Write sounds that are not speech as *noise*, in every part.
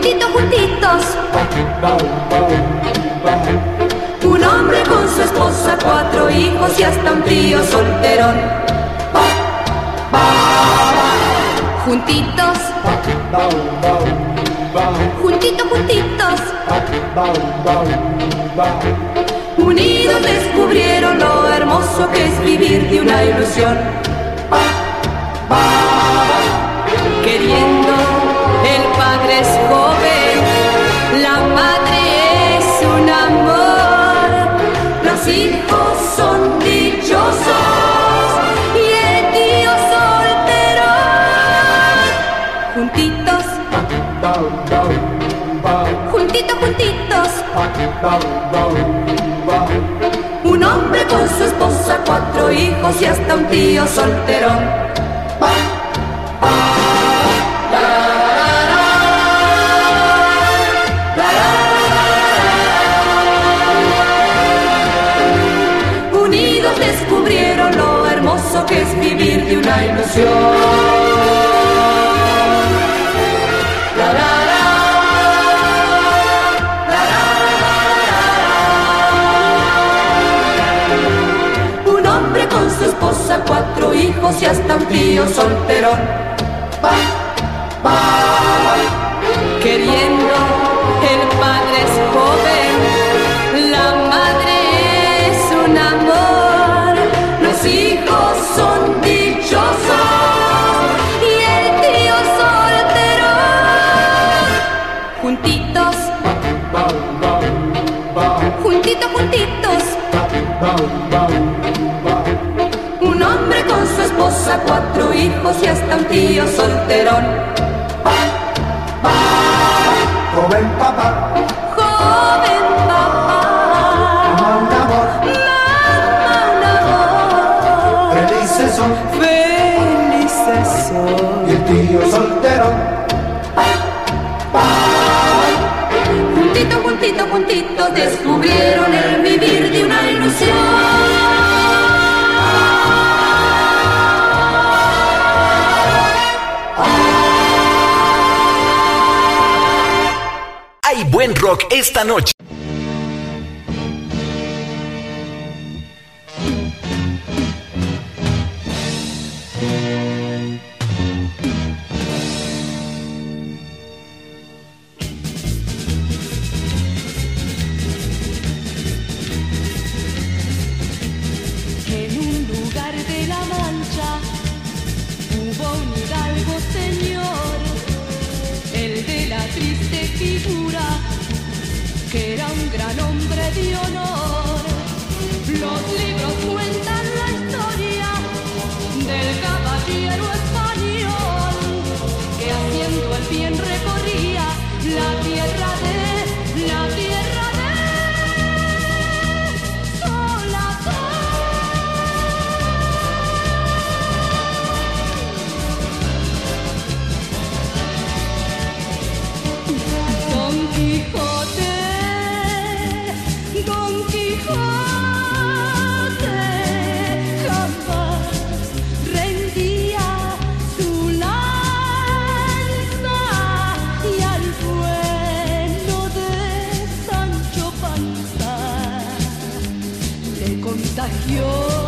juntitos, juntitos. Un hombre con su esposa, cuatro hijos y hasta un tío solterón. Juntitos, juntitos, juntitos. Unidos descubrieron lo hermoso que es vivir de una ilusión. Queriendo, Un hombre con su esposa, cuatro hijos y hasta un tío solterón. Unidos descubrieron lo hermoso que es vivir de una ilusión. Esposa, cuatro hijos y hasta un tío solterón. Esposa, cuatro hijos y hasta un tío solterón. Joven papá, Joven papá, ama un amor, mamá un amor, felices son, felices son. y el tío soltero, rock esta noche. Contagió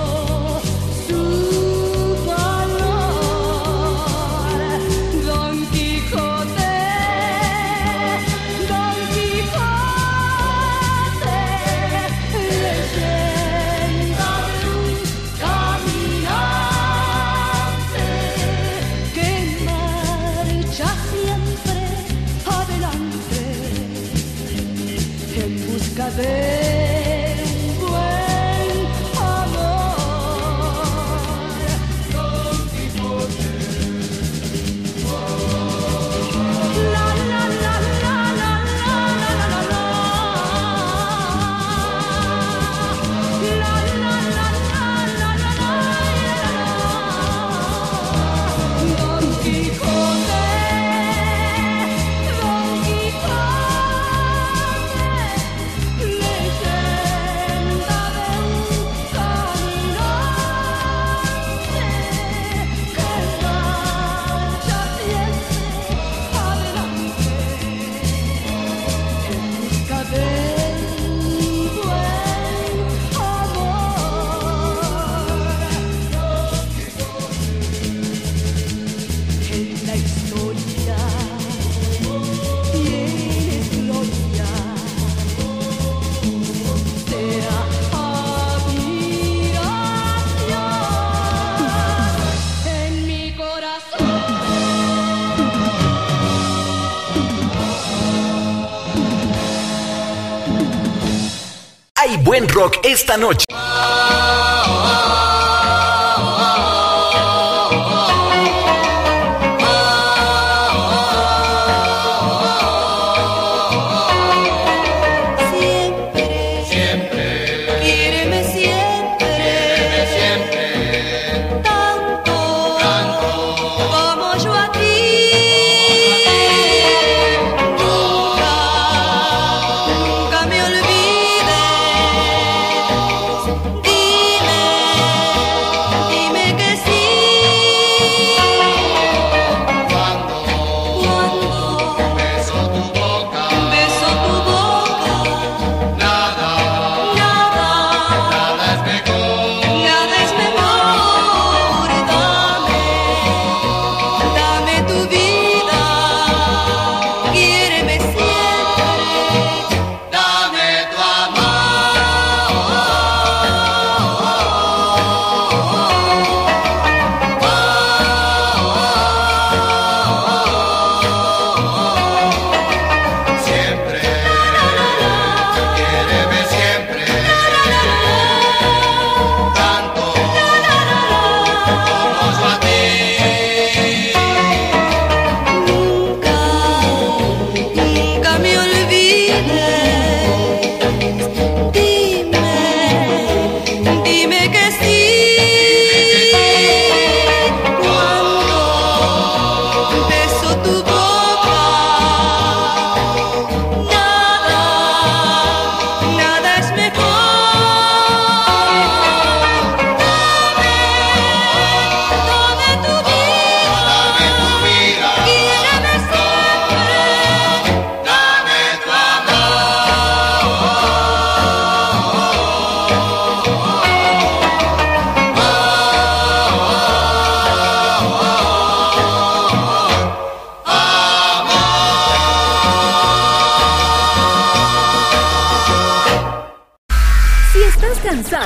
rock esta noche.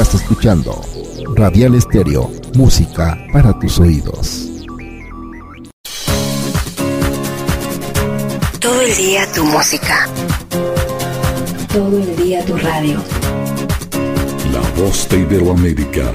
Estás escuchando Radial Estéreo, música para tus oídos. Todo el día tu música. Todo el día tu radio. La voz de Iberoamérica.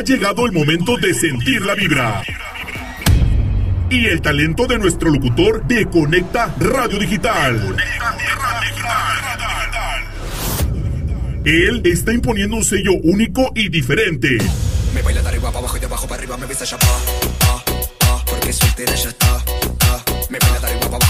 Ha llegado el momento de sentir la vibra. Y el talento de nuestro locutor de Conecta Radio Digital. Él está imponiendo un sello único y diferente. Me baila de arriba para abajo y de abajo para arriba me besa ya pa, pa, pa, porque soltera ya está, ah. Me baila de arriba para abajo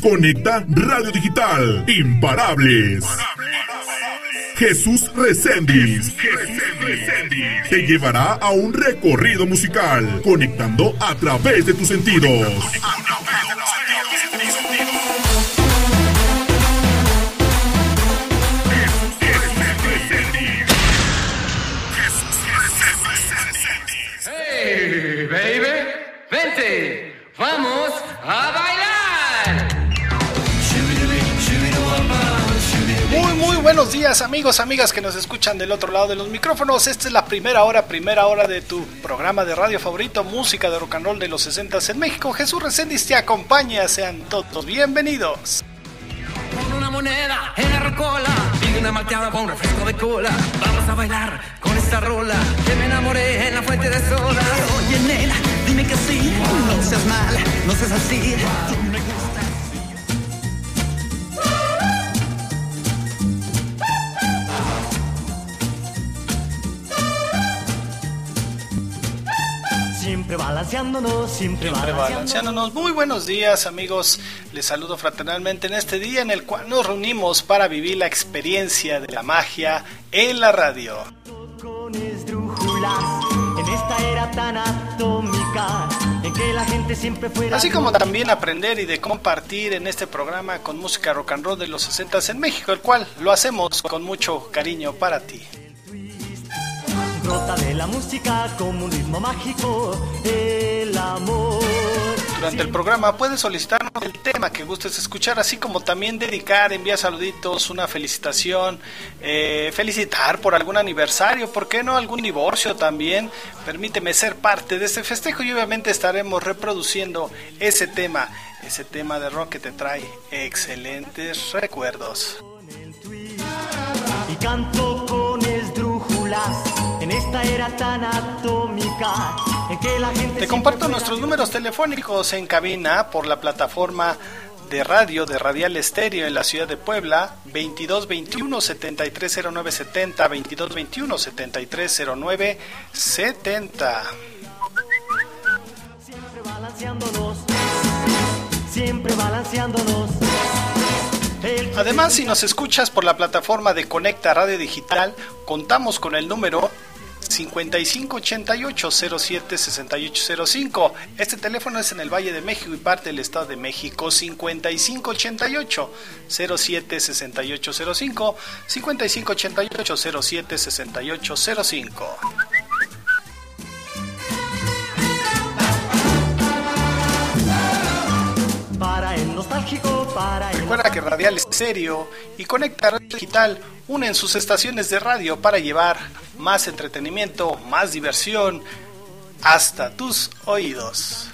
Conecta Radio Digital. Imparables. Jesús Reséndiz. Te llevará a un recorrido musical, conectando a través de tus sentidos. Hey, baby, vente, vamos a bailar. Buenos días amigos, amigas que nos escuchan del otro lado de los micrófonos. Esta es la primera hora, primera hora de tu programa de radio favorito, música de rock and roll de los 60 en México. Jesús Reséndiz te acompaña, sean todos bienvenidos. Con una moneda en la rocola y una malteada con refresco de cola. Vamos a bailar con esta rola que me enamoré en la fuente de soda. Oye, nena, dime que sí, no seas mal, no seas así. Tú Siempre balanceándonos, siempre, Siempre balanceándonos. Muy buenos días amigos, les saludo fraternalmente en este día en el cual nos reunimos para vivir la experiencia de la magia en la radio. Con esdrújulas, en esta era tan atómica, en que la gente siempre fuera... Así como también aprender y de compartir en este programa con música rock and roll de los 60 en México, el cual lo hacemos con mucho cariño para ti. Brota de la música como un ritmo mágico, el amor. Durante el programa puedes solicitarnos el tema que gustes escuchar, así como también dedicar, enviar saluditos, una felicitación, eh, felicitar por algún aniversario, ¿por qué no algún divorcio también? Permíteme ser parte de este festejo y obviamente estaremos reproduciendo ese tema, ese tema de rock que te trae excelentes recuerdos. Y canto con esdrújulas en esta era tan atómica en que la gente Te comparto nuestros números telefónicos en cabina por la plataforma de radio de Radial Estéreo en la ciudad de Puebla 2221 730970 2221 730970 siempre balanceándonos siempre balanceándonos Además, si nos escuchas por la plataforma de Conecta Radio Digital, contamos con el número 5588-076805. Este teléfono es en el Valle de México y parte del Estado de México. 5588-076805. 5588-076805. Nostálgico, para el Recuerda que Radial es serio y Conecta Radio Digital unen sus estaciones de radio para llevar más entretenimiento, más diversión hasta tus oídos.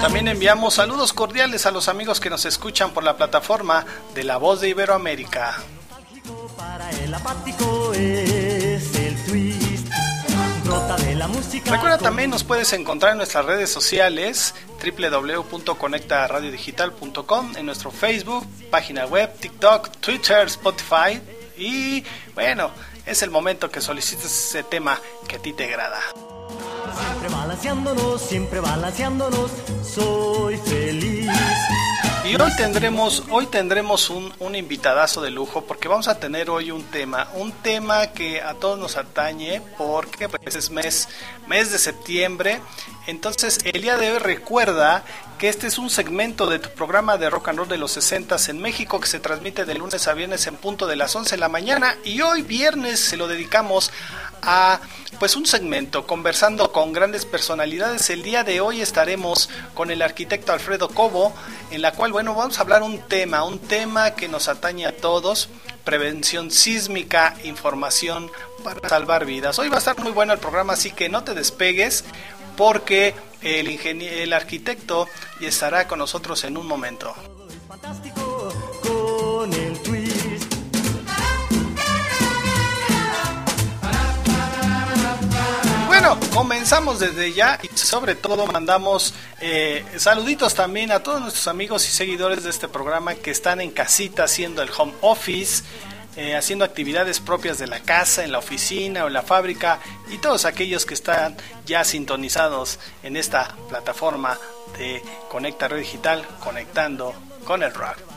También enviamos saludos cordiales a los amigos que nos escuchan por la plataforma de La Voz de Iberoamérica. para el apático es la música Recuerda también nos puedes encontrar en nuestras redes sociales www.conectaradiodigital.com en nuestro Facebook, página web, TikTok, Twitter, Spotify y bueno, es el momento que solicites ese tema que a ti te agrada. siempre balanceándonos siempre balanceándonos soy feliz Y hoy tendremos, hoy tendremos un, un invitadazo de lujo porque vamos a tener hoy un tema, un tema que a todos nos atañe porque pues es mes, mes de septiembre. Entonces el día de hoy recuerda que este es un segmento de tu programa de rock and roll de los 60 en México que se transmite de lunes a viernes en punto de las 11 de la mañana y hoy viernes se lo dedicamos a pues un segmento conversando con grandes personalidades. El día de hoy estaremos con el arquitecto Alfredo Cobo, en la cual bueno, vamos a hablar un tema, un tema que nos atañe a todos, prevención sísmica, información para salvar vidas. Hoy va a estar muy bueno el programa, así que no te despegues porque el el arquitecto estará con nosotros en un momento. fantástico con el Bueno, comenzamos desde ya y sobre todo mandamos eh, saluditos también a todos nuestros amigos y seguidores de este programa que están en casita haciendo el home office. eh, haciendo actividades propias de la casa, en la oficina o en la fábrica y todos aquellos que están ya sintonizados en esta plataforma de Conecta Radio Digital, conectando con el rock.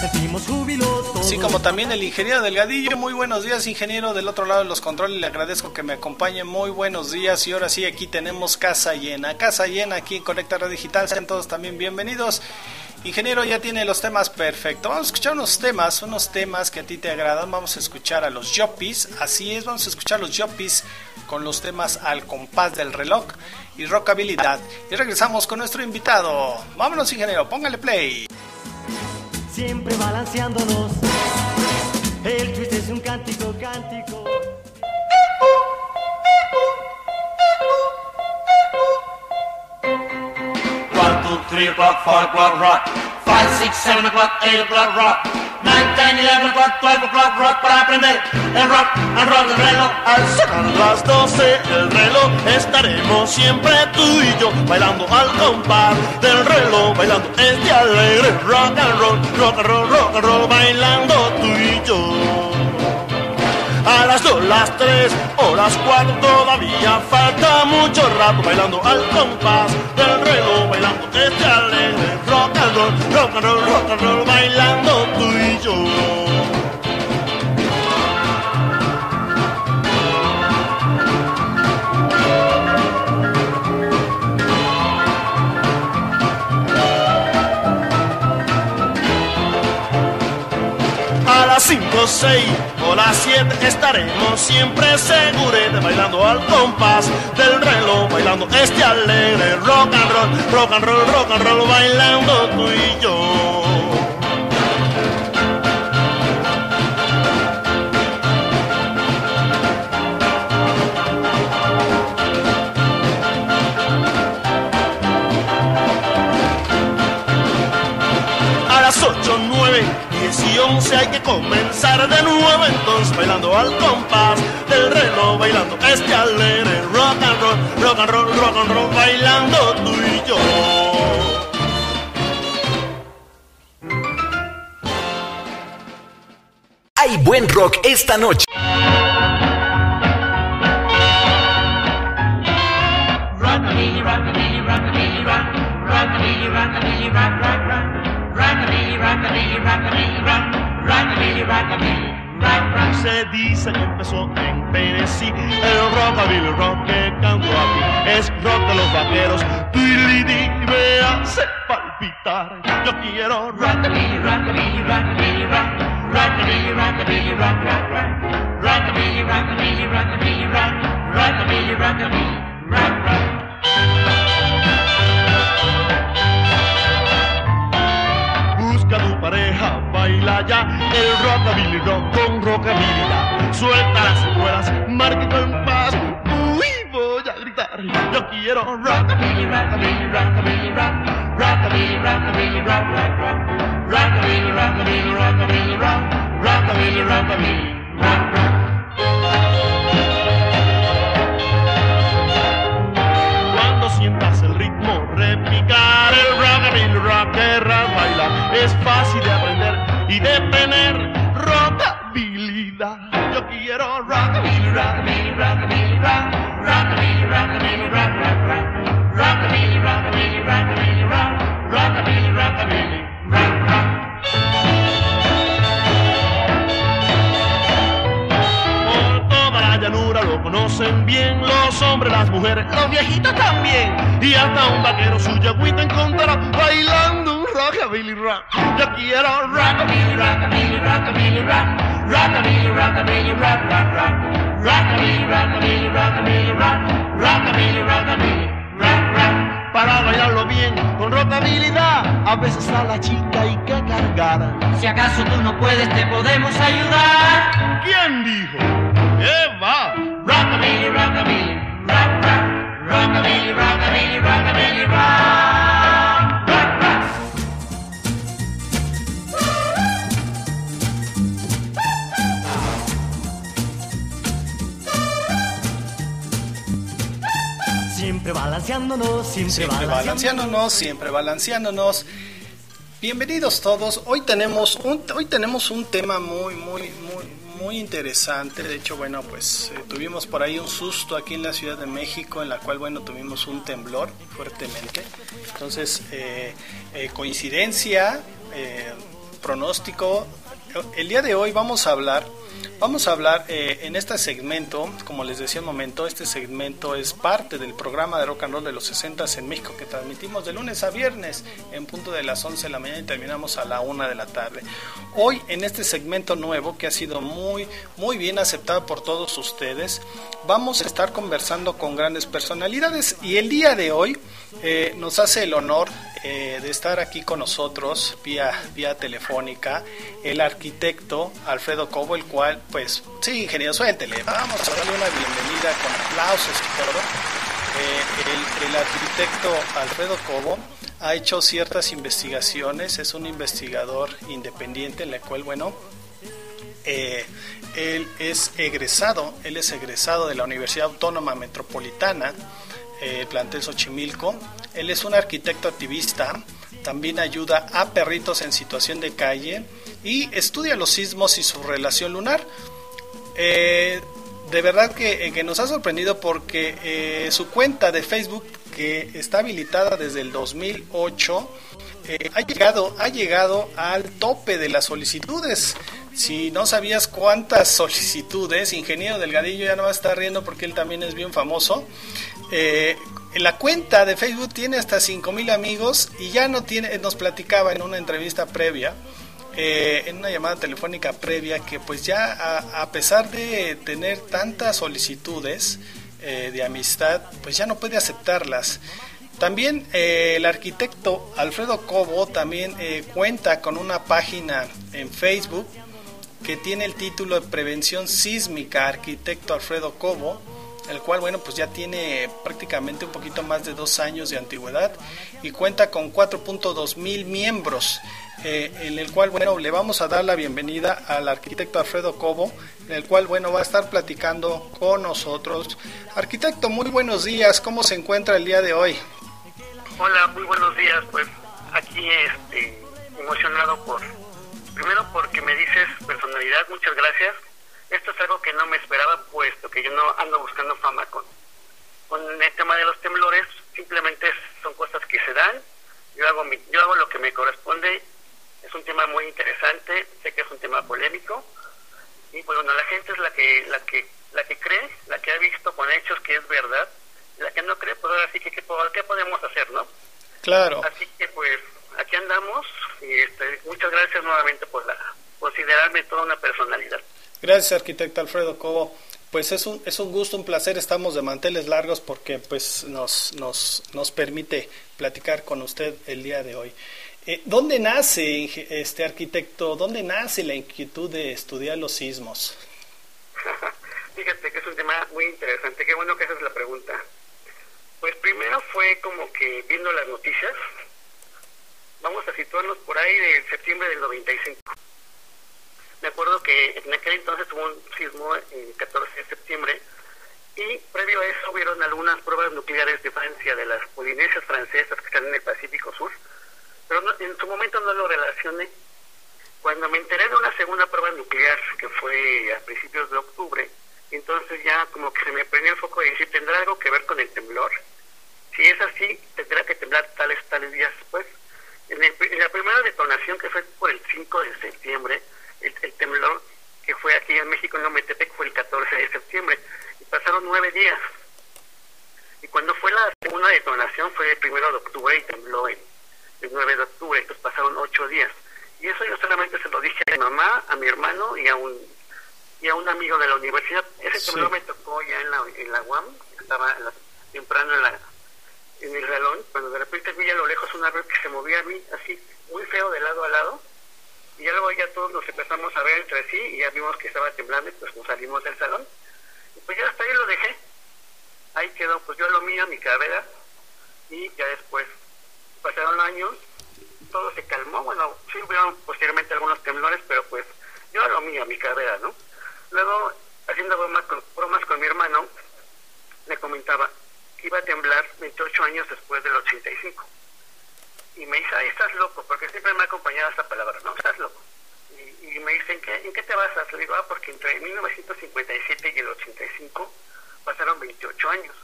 Sentimos. Así como también el ingeniero Delgadillo. Muy buenos días, ingeniero del otro lado de los controles. Le agradezco que me acompañe. Muy buenos días. Y ahora sí, aquí tenemos casa llena. Casa llena aquí en Conecta Radio Digital. Sean todos también bienvenidos. Ingeniero ya tiene los temas perfectos. Vamos a escuchar unos temas, unos temas que a ti te agradan. Vamos a escuchar a los Yoppies. Así es, vamos a escuchar a los Yoppies con los temas al compás del reloj y rockabilidad. Y regresamos con nuestro invitado. Vámonos, ingeniero, póngale play. Siempre balanceándonos. El twist es un cántico, cántico. One, two, three o'clock, four o'clock, rock. Five, six, seven o'clock, eight o'clock, rock. Nine, ten, eleven o'clock, twelve o'clock, rock para aprender el rock and roll del reloj. Al sacar las doce el reloj estaremos siempre tú y yo bailando al compás del reloj, bailando este alegre rock and roll, rock and roll, rock and roll, bailando tú y yo. A las dos, las tres o las cuatro todavía falta mucho rato bailando al compás del reloj, bailando este alegre rock and roll, rock and roll, rock and roll, bailando tú y yo. A las 5, 6 o las 7 estaremos siempre seguros bailando al compás del reloj, bailando este alegre rock and roll, rock and roll, rock and roll, bailando tú y yo. 10 y 11 hay que comenzar de nuevo entonces bailando al compás del reloj, bailando este alegre rock and roll, rock and roll, rock and roll, bailando tú y yo. Hay buen rock esta noche. Rockabilly, rockabilly, rockabilly, rock. Rockabilly, rockabilly, rock, rock, rock. Rockabilly, rockabilly, rockabilly, rock. Se dice que empezó en Tennessee el rockabilly rock que canto aquí es rock de los vaqueros. Twirlidi me hace palpitar. Yo quiero Rockabilly, rockabilly, rockabilly, rock. Rockabilly, rockabilly, rock, rock, rock. Rockabilly, rockabilly, rockabilly, rock. Rockabilly, rockabilly, rock, rock. Busca tu pareja, baila ya el rockabilly rock con rockabilidad. Suelta las ruedas, marca el compás. Uy, voy a gritar. Yo quiero Rockabilly, rockabilly, rockabilly, rock. Rockabilly, rockabilly, rock, rock, rock. Rockabilly, rockabilly, rockabilly, rock. Rockabilly, rockabilly, rock, rock. Cuando sientas el ritmo repicar el rockabilly rock. Es fácil de aprender y de tener rockabilidad. Yo quiero Rockabilly, rockabilly, rockabilly, rock. Rockabilly, rockabilly, rock, rock, rock. Rockabilly, rockabilly, rockabilly, rock. Rockabilly, rockabilly, rock, rock. Llanura lo conocen bien los hombres, las mujeres, los viejitos también. Y hasta un vaquero su yagüita encontrará bailando rockabilly rock. Yo quiero Rockabilly, rockabilly, rockabilly, rock. Rockabilly, rockabilly, rock, rock, rock. Rockabilly, rockabilly, rockabilly, rock. Rockabilly, rockabilly, rock, rock. para bailarlo bien con rockabilidad. A veces a la chica hay que cargar. Si acaso tú no puedes, te podemos ayudar. ¿Quién dijo? ¿Qué va? Rockabilly, rockabilly, rock, rock. Rockabilly, rockabilly, rockabilly, rock. Balanceándonos, siempre, Siempre balanceándonos, siempre balanceándonos. Bienvenidos todos. Hoy tenemos un hoy tenemos un tema muy muy muy muy interesante. De hecho, bueno, pues eh, tuvimos por ahí un susto aquí en la Ciudad de México, en la cual, bueno, tuvimos un temblor fuertemente. Entonces, eh, eh, coincidencia, pronóstico. El día de hoy vamos a hablar Vamos a hablar eh, en este segmento, como les decía un momento, este segmento es parte del programa de rock and roll de los 60 en México que transmitimos de lunes a viernes en punto de las 11 de la mañana y terminamos a la 1 de la tarde. Hoy en este segmento nuevo que ha sido muy muy bien aceptado por todos ustedes, vamos a estar conversando con grandes personalidades y el día de hoy eh, nos hace el honor eh, de estar aquí con nosotros vía, vía telefónica el arquitecto Alfredo Cobo, el cual, pues, sí, ingeniero, suéltele, vamos a darle una bienvenida con aplausos todo. Eh, el, el arquitecto Alfredo Cobo ha hecho ciertas investigaciones, es un investigador independiente en la cual, bueno, eh, él es egresado, él es egresado de la Universidad Autónoma Metropolitana, eh, plantel Xochimilco. Él es un arquitecto activista, también ayuda a perritos en situación de calle y estudia los sismos y su relación lunar. Eh, de verdad que, que, nos ha sorprendido porque eh, su cuenta de Facebook, que está habilitada desde el 2008, eh, ha, llegado, ha llegado al tope de las solicitudes. Si no sabías cuántas *laughs* solicitudes, Ingeniero Delgadillo ya no va a estar riendo porque él también es bien famoso. Eh, la cuenta de Facebook tiene hasta 5000 amigos y ya no tiene, nos platicaba en una entrevista previa, eh, en una llamada telefónica previa, que pues ya a, pesar de tener tantas solicitudes eh, de amistad, pues ya no puede aceptarlas. También eh, el arquitecto Alfredo Cobo también cuenta con una página en Facebook que tiene el título de Prevención Sísmica, arquitecto Alfredo Cobo, el cual, bueno, pues ya tiene prácticamente un poquito más de dos años de antigüedad y cuenta con 4.2 mil miembros, eh, en el cual, bueno, le vamos a dar la bienvenida al arquitecto Alfredo Cobo, en el cual, bueno, va a estar platicando con nosotros. Arquitecto, muy buenos días, ¿cómo se encuentra el día de hoy? Hola, muy buenos días. Pues aquí este, emocionado por, primero porque me dices personalidad, muchas gracias. Esto es algo que no me esperaba, puesto que yo no ando buscando fama con, con el tema de los temblores. Simplemente son cosas que se dan. Yo hago, mi, yo hago lo que me corresponde. Es un tema muy interesante. Sé que es un tema polémico. Y pues, bueno, la gente es la que, la que, la que cree, la que ha visto con hechos que es verdad la que no cree, pues ahora sí que ¿qué, qué podemos hacer, ¿no? Claro. Así que pues aquí andamos y este, muchas gracias nuevamente por la considerarme toda una personalidad. Gracias, arquitecto Alfredo Cobo. Pues es un, es un gusto, un placer, estamos de manteles largos porque pues nos, nos, nos permite platicar con usted el día de hoy. Eh, ¿Dónde nace, este arquitecto, dónde nace la inquietud de estudiar los sismos? *laughs* Fíjate que es un tema muy interesante, qué bueno que haces la pregunta. Pues primero fue como que viendo las noticias, vamos a situarnos por ahí de septiembre del 95. Me acuerdo que en aquel entonces hubo un sismo el 14 de septiembre y previo a eso hubieron algunas pruebas nucleares de Francia, de las polinesias francesas que están en el Pacífico Sur, pero no, en su momento no lo relacioné. Cuando me enteré de una segunda prueba nuclear, que fue a principios de octubre, entonces ya como que se me prendió el foco de decir, ¿tendrá algo que ver con el temblor? Si es así, tendrá que temblar tales, tales días después. En, el, en la primera detonación, que fue por el 5 de septiembre, el, el temblor que fue aquí en México, en Lometepec, fue el 14 de septiembre. Y pasaron nueve días. Y cuando fue la segunda detonación, fue el 1 de octubre y tembló el, el 9 de octubre. Entonces pasaron ocho días. Y eso yo solamente se lo dije a mi mamá, a mi hermano y a un y a un amigo de la universidad. Ese sí. temblor me tocó ya en la, en la UAM, estaba en la, temprano en, la, en el salón, cuando de repente vi a lo lejos una red que se movía a mí así, muy feo de lado a lado, y luego ya todos nos empezamos a ver entre sí y ya vimos que estaba temblando y pues nos salimos del salón. Y pues ya hasta ahí lo dejé. Ahí quedó, pues yo lo mío, mi carrera, y ya después pasaron años, todo se calmó, bueno, sí hubieron posteriormente algunos temblores, pero pues yo lo mío, mi carrera, ¿no? Luego, haciendo bromas con, bromas con mi hermano, me comentaba que iba a temblar 28 años después del 85. Y me dice, ay, estás loco, porque siempre me ha acompañado esa palabra, ¿no? Estás loco. Y, y me dice, ¿en qué, ¿en qué te basas? Le digo, ah, porque entre 1957 y el 85 pasaron 28 años.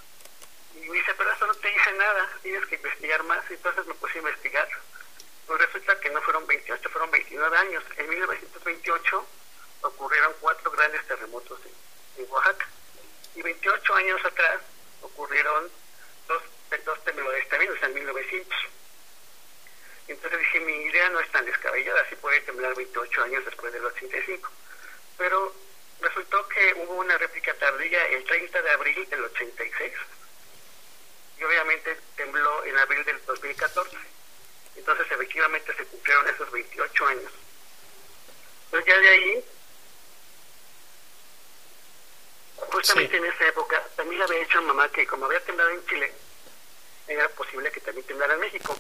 Y me dice, pero eso no te dice nada, tienes que investigar más. Entonces me puse a investigar. Pues resulta que no fueron 28, fueron 29 años. En 1928 ocurrieron cuatro grandes terremotos en, en Oaxaca. Y 28 años atrás ocurrieron dos, dos temblores también, o sea, en 1900. Entonces dije, mi idea no es tan descabellada, así puede temblar 28 años después del 85. Pero resultó que hubo una réplica tardía el 30 de abril del 86 y obviamente tembló en abril del 2014. Entonces efectivamente se cumplieron esos 28 años. Entonces ya de ahí, justamente en esa época, también le había dicho a mamá que como había temblado en Chile, era posible que también temblara en México.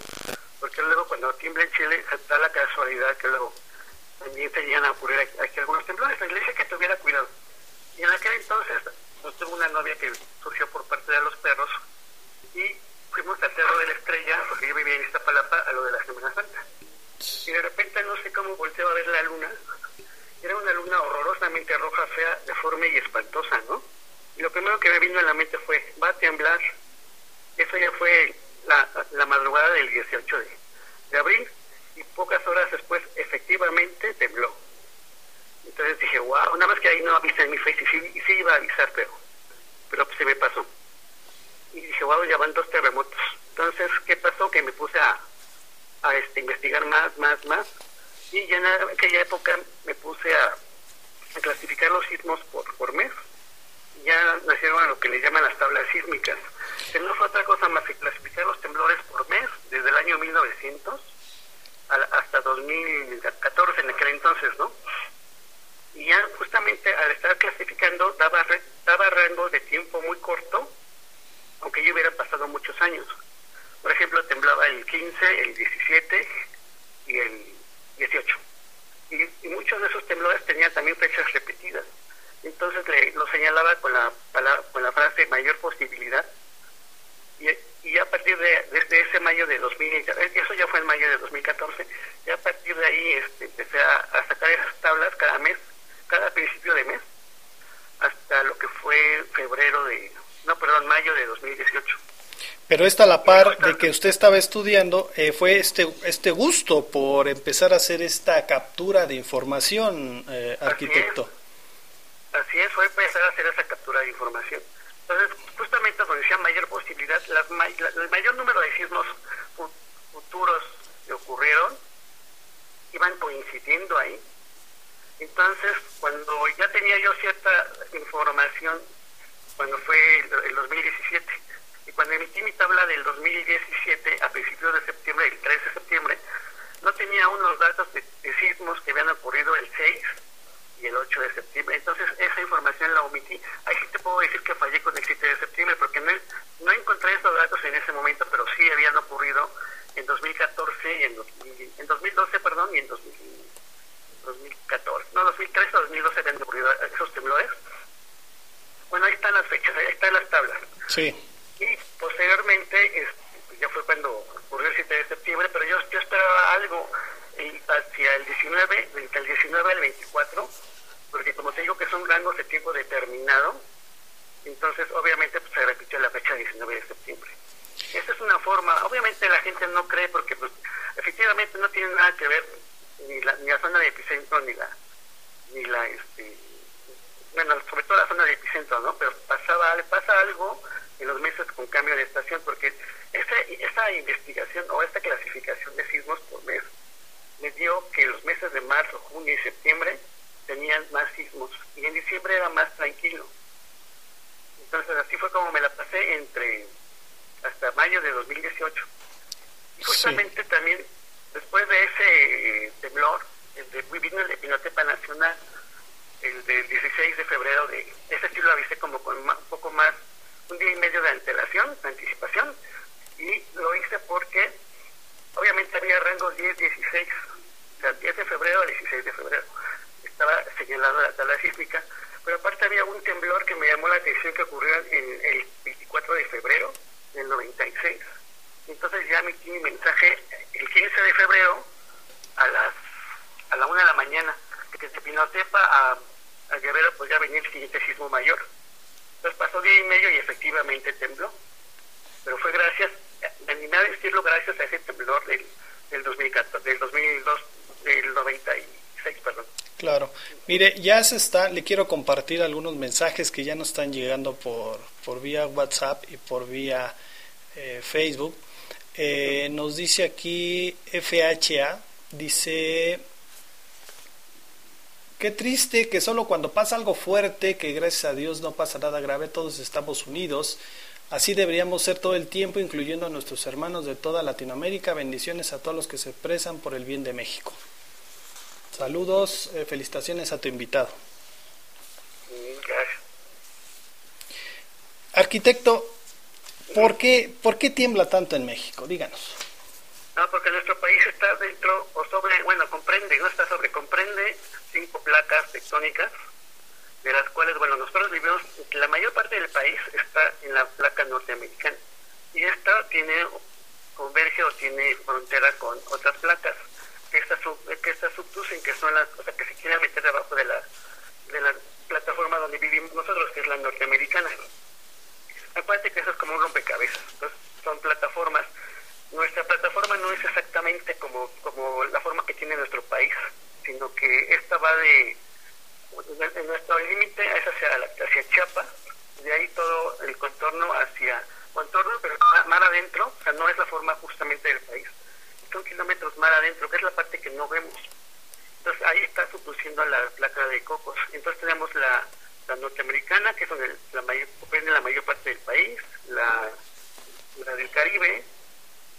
Porque luego cuando tiembla en Chile, da la casualidad que luego también se llegan a ocurrir aquí, algunos temblores. Le dije que tuviera cuidado. Y en aquel entonces, pues tuve una novia que surgió por parte de los perros y fuimos al Cerro de la Estrella, porque yo vivía en Iztapalapa, a lo de la Semana Santa. Y de repente no sé cómo volteaba a ver la luna. Era una luna horrorosamente roja, fea, deforme y espantosa, ¿no? Y lo primero que me vino a la mente fue, va a temblar. Eso ya fue la, la madrugada del 18 de, de abril y pocas horas después efectivamente tembló. Entonces dije, wow, nada más que ahí no avisa en mi face y sí, sí iba a avisar, pero, pero pues se me pasó y dije, wow, ya van dos terremotos. Entonces, ¿qué pasó? Que me puse a, a este, investigar más, más, más. Y ya en aquella época me puse a, a clasificar los sismos por, por mes. Ya nacieron lo que le llaman las tablas sísmicas. Que no fue otra cosa más que clasificar los temblores por mes desde el año 1900 a, hasta 2014 en aquel entonces, ¿no? Y ya justamente al estar clasificando daba, daba rangos de tiempo muy corto aunque ya hubieran pasado muchos años. Por ejemplo, temblaba el 15, el 17 y el 18. Y, muchos de esos temblores tenían también fechas repetidas. Entonces le, lo señalaba con la, con la frase mayor posibilidad. Y, y a partir de desde ese mayo de 2000, eso ya fue en mayo de 2014, y a partir de ahí este, empecé a, a sacar esas tablas cada mes, cada principio de mes, hasta lo que fue febrero de no, perdón, mayo de 2018. Pero esta a la par de que usted estaba estudiando, eh, fue este este gusto por empezar a hacer esta captura de información, eh, arquitecto. Así es. Así es, fue empezar a hacer esa captura de información. Entonces, justamente donde decía mayor posibilidad, las, la, el mayor número de sismos futuros que ocurrieron iban coincidiendo ahí. Entonces, cuando ya tenía yo cierta información cuando fue el 2017. Y cuando emití mi tabla del 2017, a principios de septiembre, el 13 de septiembre, no tenía unos datos de, de, sismos que habían ocurrido el 6 y el 8 de septiembre. Entonces, esa información la omití. Ahí sí te puedo decir que fallé con el 7 de septiembre, porque no, no encontré esos datos en ese momento, pero sí habían ocurrido en 2014 y en, 2000, en 2012, perdón, y en 2000, 2014. No, 2013 o 2012 habían ocurrido esos temblores. Bueno, ahí están las fechas, ahí están las tablas. Sí. Y posteriormente, este, ya fue cuando ocurrió el 7 de septiembre, pero yo, yo esperaba algo eh, hacia el 19, entre el 19 al 24, porque como te digo que son rangos de tiempo determinado, entonces obviamente pues, se repitió la fecha 19 de septiembre. Esa es una forma, obviamente la gente no cree porque pues, efectivamente no tiene nada que ver ni la, ni la zona de epicentro ni la ni la este bueno, sobre todo la zona de epicentro, ¿no? Pero pasaba, pasa algo en los meses con cambio de estación, porque esa, esa investigación o esta clasificación de sismos por mes me dio que los meses de marzo, junio y septiembre tenían más sismos y en diciembre era más tranquilo. Entonces así fue como me la pasé entre hasta mayo de 2018. Y justamente sí. también después de ese eh, temblor, el de, vino el de Pinotepa Nacional, el del 16 de febrero de ese sí lo avisé como con más, un poco más un día y medio de antelación, de anticipación y lo hice porque obviamente había rangos 10, 16 o sea 10 de febrero al 16 de febrero estaba señalado la tabla sísmica pero aparte había un temblor que me llamó la atención que ocurrió en el 24 de febrero del 96 Entonces ya emití mi mensaje el 15 de febrero a las a la una de la mañana, que desde Pinotepa a, a Guerrero ya venía el siguiente sismo mayor. Entonces pasó día y medio y efectivamente tembló. Pero fue gracias, me animé a decirlo gracias a ese temblor del, del 2014, del 2002, del 96, perdón. Claro. Mire, ya se está, le quiero compartir algunos mensajes que ya nos están llegando por, por vía WhatsApp y por vía eh, Facebook. Eh, nos dice aquí FHA, dice, qué triste que solo cuando pasa algo fuerte, que gracias a Dios no pasa nada grave, todos estamos unidos. Así deberíamos ser todo el tiempo, incluyendo a nuestros hermanos de toda Latinoamérica. Bendiciones a todos los que se expresan por el bien de México. Saludos, eh, felicitaciones a tu invitado. Arquitecto, ¿por qué, ¿por qué tiembla tanto en México? Díganos. No, porque nuestro país está dentro o sobre, bueno, comprende, no está sobre, comprende cinco placas tectónicas, de las cuales, bueno, nosotros vivimos, la mayor parte del país está en la placa norteamericana. Y esta tiene, converge o tiene frontera con otras placas que estas, que estas subducen, que son las, o sea, que se quieren meter debajo de la, de la plataforma donde vivimos nosotros, que es la norteamericana. Acuérdate que eso es como un rompecabezas, entonces son plataformas. Nuestra plataforma no es exactamente como, como la forma que tiene nuestro país, sino que esta va de, en nuestro límite es hacia, hacia Chiapas, de ahí todo el contorno hacia, contorno pero mar adentro, o sea, no es la forma justamente del país, son kilómetros mar adentro, que es la parte que no vemos. Entonces ahí está subduciendo la placa de cocos. Entonces tenemos la, la norteamericana, que es donde la mayor, comprende la mayor parte del país, la, la del Caribe,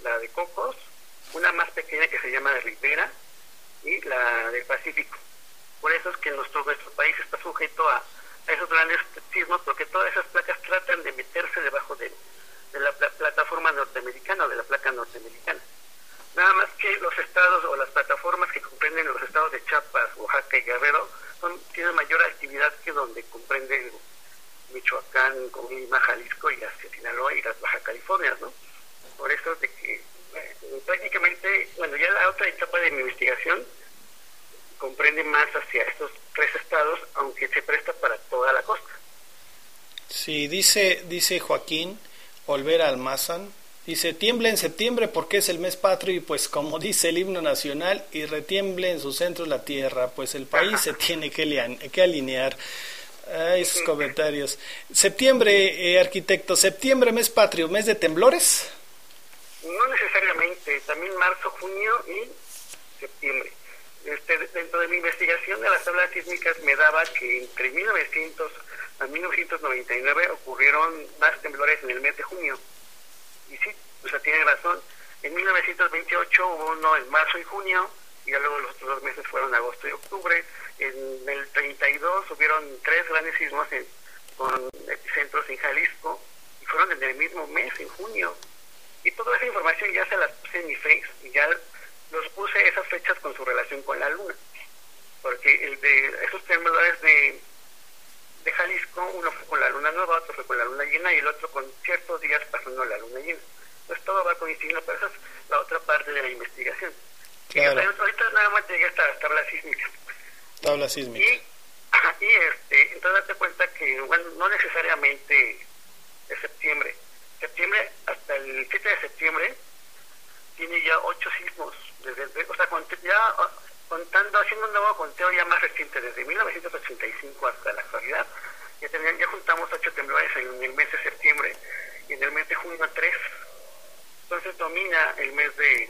la de cocos, una más pequeña que se llama de Rivera y la del Pacífico. Por eso es que nuestro, nuestro país está sujeto a, esos grandes sismos, porque todas esas placas tratan de meterse debajo de, de la pla- plataforma norteamericana o de la placa norteamericana. Nada más que los estados o las plataformas que comprenden los estados de Chiapas, Oaxaca y Guerrero son, tienen mayor actividad que donde comprenden Michoacán, Colima, Jalisco y hacia Sinaloa y las Baja California, ¿no? Por eso es de que eh, prácticamente, bueno, ya la otra etapa de mi investigación comprende más hacia estos tres estados, aunque se presta para toda la costa. Sí, dice, dice Joaquín Olvera Almazán, dice, tiembla en septiembre porque es el mes patrio y pues como *laughs* dice el himno nacional, y retiemble en su centro la tierra, pues el país se *laughs* tiene que, lian- que alinear. Ay, esos comentarios. Septiembre, eh, arquitecto, septiembre, mes patrio, mes de temblores. No necesariamente, también marzo, junio y septiembre. Este, dentro de mi investigación de las tablas sísmicas me daba que entre 1900 a 1999 ocurrieron más temblores en el mes de junio. Y sí, o sea, tiene razón. En 1928 hubo uno en marzo y junio, y ya luego los otros dos meses fueron agosto y octubre. En el 32 hubieron tres grandes sismos en- con epicentros en Jalisco, y fueron en el mismo mes, en junio. Y toda esa información ya se las puse en mi Face y ya los puse esas fechas con su relación con la luna. Porque el de esos temblores de, de Jalisco, uno fue con la luna nueva, otro fue con la luna llena y el otro con ciertos días pasando la luna llena. Entonces todo va coincidiendo, pero esa es la otra parte de la investigación. Claro. Y ahorita nada más llegué hasta las tablas sísmicas. Tabla sísmica. Y, ajá, y este, entonces date cuenta que, bueno, no necesariamente es septiembre. Septiembre, hasta el 7 de septiembre, tiene ya ocho sismos. Desde, de- o sea, cont- ya contando, haciendo un nuevo conteo ya más reciente, desde 1985 hasta la actualidad, ya, tenían, ya juntamos ocho temblores en el mes de septiembre y en el mes de junio tres. Entonces domina el mes de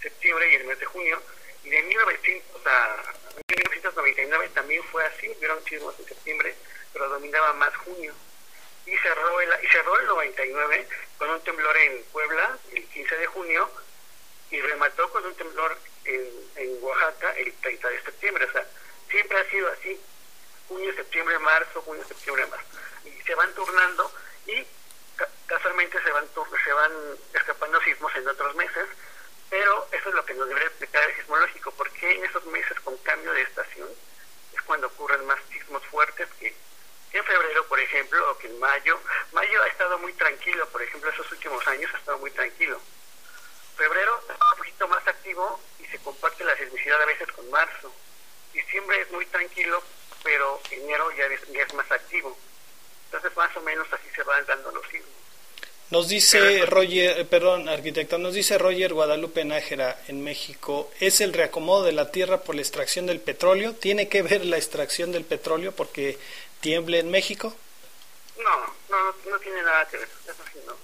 septiembre y el mes de junio. Y de 1900 a 1999 también fue así, hubieron sismos en septiembre, pero dominaba más junio. Y cerró el, y cerró el 99 con un temblor en Puebla el 15 de junio y remató con un temblor en, en Oaxaca el 30 de septiembre. O sea, siempre ha sido así. Junio, septiembre, marzo, junio, septiembre, marzo. Y se van turnando y ca- casualmente se van, se van escapando sismos en otros meses, pero eso es lo que nos debería explicar el sismológico, porque en esos meses con cambio de estación es cuando ocurren más sismos fuertes que en febrero, por ejemplo, o que en mayo. Mayo ha estado muy tranquilo, por ejemplo, esos últimos años ha estado muy tranquilo. Enero y se comparte la sismicidad a veces con marzo. Diciembre es muy tranquilo, pero enero ya es, ya es más activo. Entonces más o menos así se van dando los sismos. Nos dice Roger, eh, perdón, arquitecto, nos dice Roger Guadalupe Nájera en México, ¿es el reacomodo de la tierra por la extracción del petróleo? ¿Tiene que ver la extracción del petróleo porque tiemble en México? No, no, no tiene nada que ver. Eso sí, no.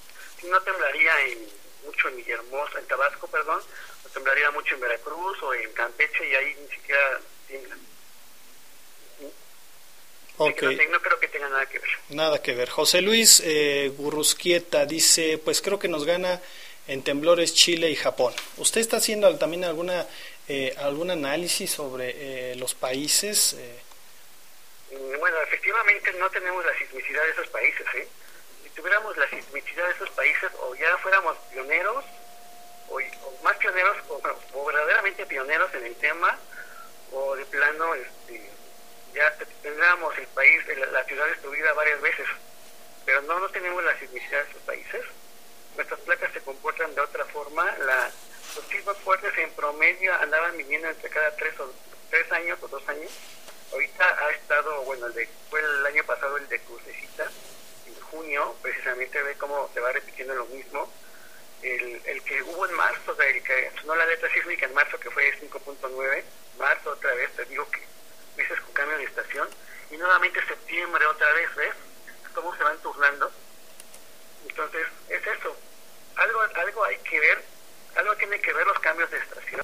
Si no temblaría en, mucho en Villahermosa, en Tabasco, perdón, o temblaría mucho en Veracruz o en Campeche y ahí ni siquiera tiembla. Ok. No, creo que tenga nada que ver. Nada que ver. José Luis eh, Gurrusquieta dice, pues creo que nos gana en temblores Chile y Japón. ¿Usted está haciendo también alguna eh, algún análisis sobre eh, los países? Eh, Bueno, efectivamente no tenemos la sismicidad de esos países, ¿eh? Tuviéramos la sismicidad de esos países, o ya fuéramos pioneros, o, más pioneros, o, verdaderamente pioneros en el tema, o de plano, este, ya te- tendríamos el país, la, la ciudad destruida varias veces. Pero no, no tenemos la sismicidad de esos países. Nuestras placas se comportan de otra forma. La, los sismos fuertes en promedio andaban viniendo entre cada tres, o, tres años o dos años. Ahorita ha estado, bueno, el de, fue el año pasado el de Crucecita, junio, precisamente ve cómo se va repitiendo lo mismo. El, el que hubo en marzo, o sea, el que sonó la letra sísmica en marzo, que fue 5.9, marzo otra vez, te digo que meses con cambio de estación, y nuevamente septiembre otra vez, ¿ves? Cómo se van turnando. Entonces, es eso. Algo, algo hay que ver, algo tiene que ver los cambios de estación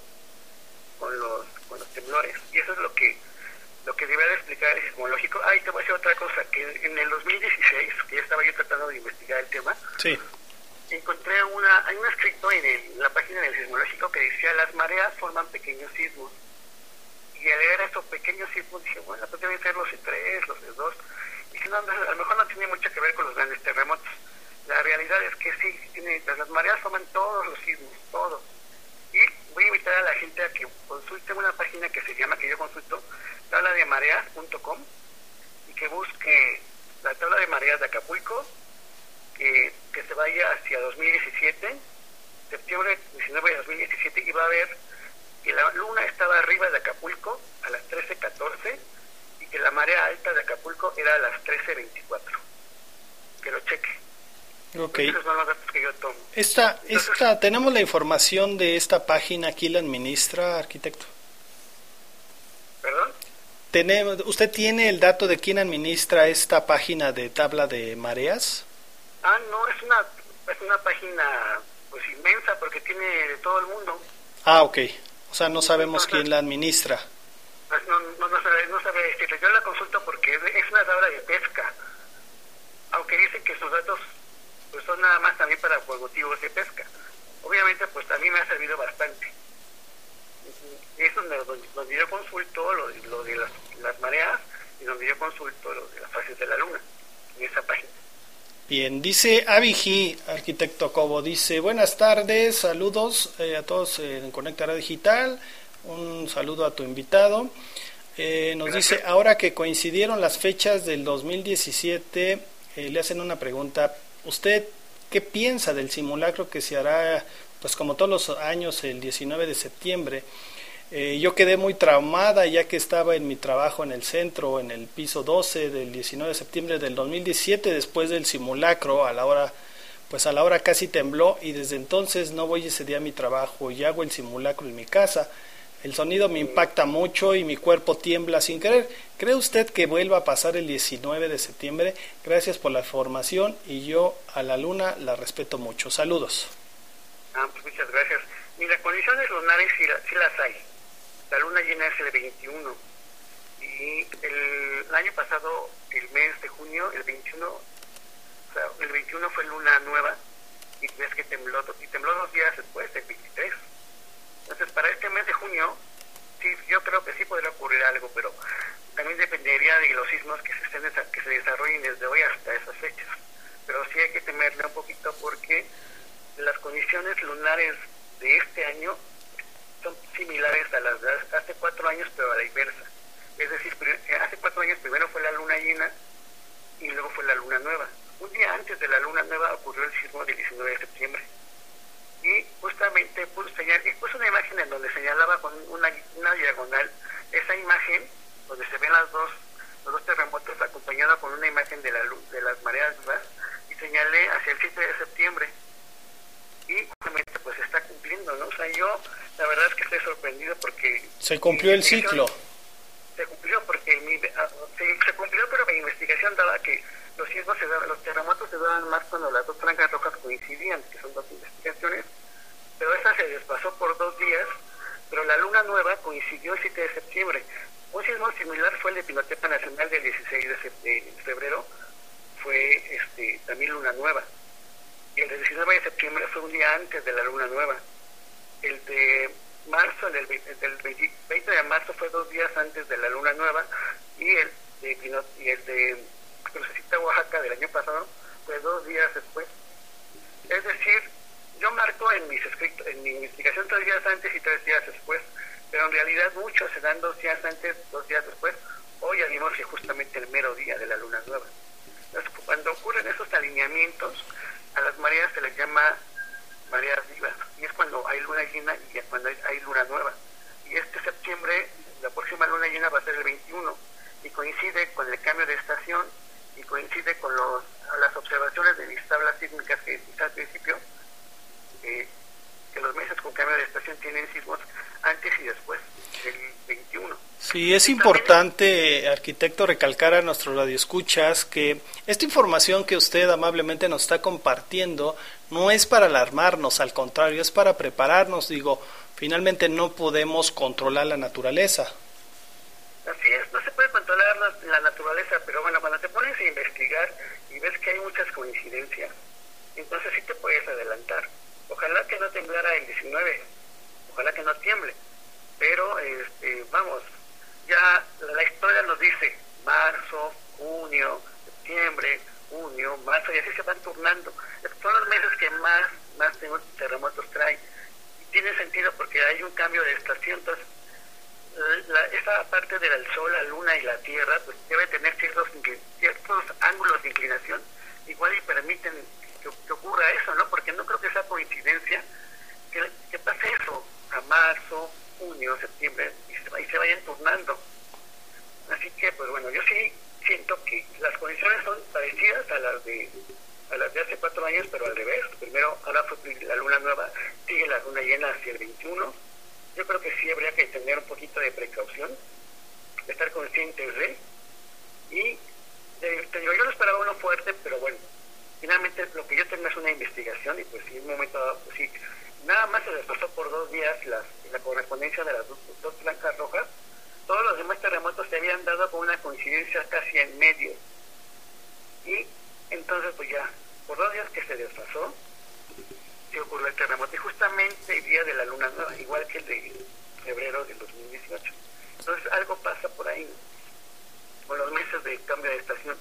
con los, con los temblores, y eso es lo que lo que debería de explicar el sismológico. Ah, y te voy a decir otra cosa, que en, el 2016, que ya estaba yo tratando de investigar el tema, sí. encontré una, hay un escrito en, el- en la página del sismológico que decía las mareas forman pequeños sismos. Y al leer esos pequeños sismos dije, bueno, pues deben ser los de tres, los de dos. Y dije, no, no, a lo mejor no tiene mucho que ver con los grandes terremotos. La realidad es que sí, tiene, las mareas forman todos los sismos, todos. Y voy a invitar a la gente a que consulte una página que se llama, que yo consulto, tabla de mareas.com y que busque la tabla de mareas de Acapulco, que, que se vaya hacia 2017, septiembre 19 de 2017, y va a ver que la luna estaba arriba de Acapulco a las 13.14 y que la marea alta de Acapulco era a las 13.24. Que lo cheque. ok. Esos son los datos que yo tomo. Esta, esta, ¿Tenemos la información de esta página? ¿Quién la administra, arquitecto? Tenemos, ¿Usted tiene el dato de quién administra esta página de tabla de mareas? Ah, no, es una, es una página pues inmensa porque tiene de todo el mundo. Ah, ok. O sea, no sabemos quién la administra. Pues no, no, no, sabré, no sabré decirle. Yo la consulto porque es, una tabla de pesca. Aunque dicen que sus datos pues son nada más también para motivos de pesca. Obviamente, pues a mí me ha servido bastante. Es donde, yo consulto lo, de- lo de las, las mareas y donde yo consulto lo de las fases de la luna, en esa página. Bien, dice Avigi, arquitecto Cobo, dice, buenas tardes, saludos eh, a todos en Conectará Digital, un saludo a tu invitado. Eh, nos dice, ahora que coincidieron las fechas del 2017, eh, le hacen una pregunta, ¿usted qué piensa del simulacro que se hará, pues como todos los años, el 19 de septiembre? Eh, yo quedé muy traumada ya que estaba en mi trabajo en el centro, en el piso 12 del 19 de septiembre del 2017, después del simulacro, a la hora, pues a la hora casi tembló y desde entonces no voy ese día a mi trabajo y hago el simulacro en mi casa. El sonido me impacta mucho y mi cuerpo tiembla sin querer. ¿Cree usted que vuelva a pasar el 19 de septiembre? Gracias por la información y yo a la luna la respeto mucho. Saludos. Ah, pues muchas gracias. Mira, condiciones lunares sí, sí las hay. La luna llena es el 21. Y el, el año pasado, el mes de junio, el 21, o sea, el 21 fue luna nueva. Y ves que tembló, y tembló dos días después, el 23. Entonces, para este mes de junio, sí, yo creo que sí podría ocurrir algo, pero también dependería de los sismos que se, estén, que se desarrollen desde hoy hasta esas fechas. Pero sí hay que temerle un poquito porque las condiciones lunares de este año son similares a las de hace cuatro años, pero a la inversa. Es decir, eh, hace cuatro años primero fue la luna llena y luego fue la luna nueva. Un día antes de la luna nueva ocurrió el sismo del 19 de septiembre. Y justamente puse, señal, y puse una imagen en donde señalaba con una, diagonal esa imagen donde se ven las dos los dos terremotos acompañada con una imagen de la de las mareas vivas y señalé hacia el 7 de septiembre y justamente pues se está cumpliendo no o sea yo la verdad es que estoy sorprendido porque Se cumplió el ciclo. se cumplió porque mi, ah, se, se cumplió pero mi investigación daba que los sismos se daban, los terremotos se daban más cuando las dos franjas rojas coincidían que son dos investigaciones pero esta se desplazó por dos días pero la luna nueva coincidió el 7 de septiembre. Un sismo similar fue el de Pinotepa Nacional del 16 de, febrero fue este también luna nueva el del 19 de septiembre fue un día antes de la luna nueva el de marzo, el del, ve- el del 20 20 de marzo fue dos días antes de la luna nueva y el de, y el de Crucecita, Oaxaca del año pasado fue dos días después. Es decir, yo marco en mis escritos, en mi investigación tres días antes y tres días después, pero en realidad muchos se dan dos días antes, dos días después. Hoy ya justamente el mero día de la luna nueva. Cuando ocurren esos alineamientos, a las mareas se les llama mareas vivas. Y es cuando hay luna llena y es cuando hay, luna nueva. Y este septiembre, la próxima luna llena va a ser el 21 y coincide con el cambio de estación y coincide con los, las observaciones de mis tablas sísmicas que hice al principio, que los meses con cambio de estación tienen sismos antes y después del 21. Sí, es importante, arquitecto, recalcar a nuestros radioescuchas que esta información que usted amablemente nos está compartiendo no es para alarmarnos, al contrario, es para prepararnos. Digo, finalmente no podemos controlar la naturaleza. Así es, no se puede controlar la, naturaleza, pero bueno, cuando te pones a investigar y ves que hay muchas coincidencias, entonces sí te puedes adelantar. Ojalá que no temblara el 19, ojalá que no tiemble, pero este, vamos, ya la historia nos dice marzo, junio, septiembre, junio, marzo, y así se van turnando. Son los meses que más, más terremotos traen. Y tiene sentido porque hay un cambio de estación, entonces la, esa parte del Sol, la Luna y la Tierra pues debe tener ciertos, ciertos ángulos de inclinación igual y permiten que, que ocurra eso, ¿no? Porque no creo que sea coincidencia que, que pase eso a marzo, junio, septiembre y se, vayan turnando. Así que, pues bueno, yo sí siento que las condiciones son parecidas a las de a las de hace cuatro años, pero al revés. Primero, ahora fue la luna nueva, sigue la luna llena hacia el 21 yo creo que sí habría que tener un poquito de precaución, estar conscientes de, y de- te digo, yo lo esperaba uno fuerte, pero bueno, finalmente lo que yo tengo es una investigación y pues sí, en un momento dado, pues sí, nada más se desplazó por dos días las, la correspondencia de las dos, blancas rojas, todos los demás terremotos se habían dado con una coincidencia casi en medio, y entonces pues ya, por dos días que se desfasó, se ocurrió el terremoto y justamente el día de la luna nueva, igual que el de febrero del 2018. Entonces algo pasa por ahí, con los meses de cambio de estación.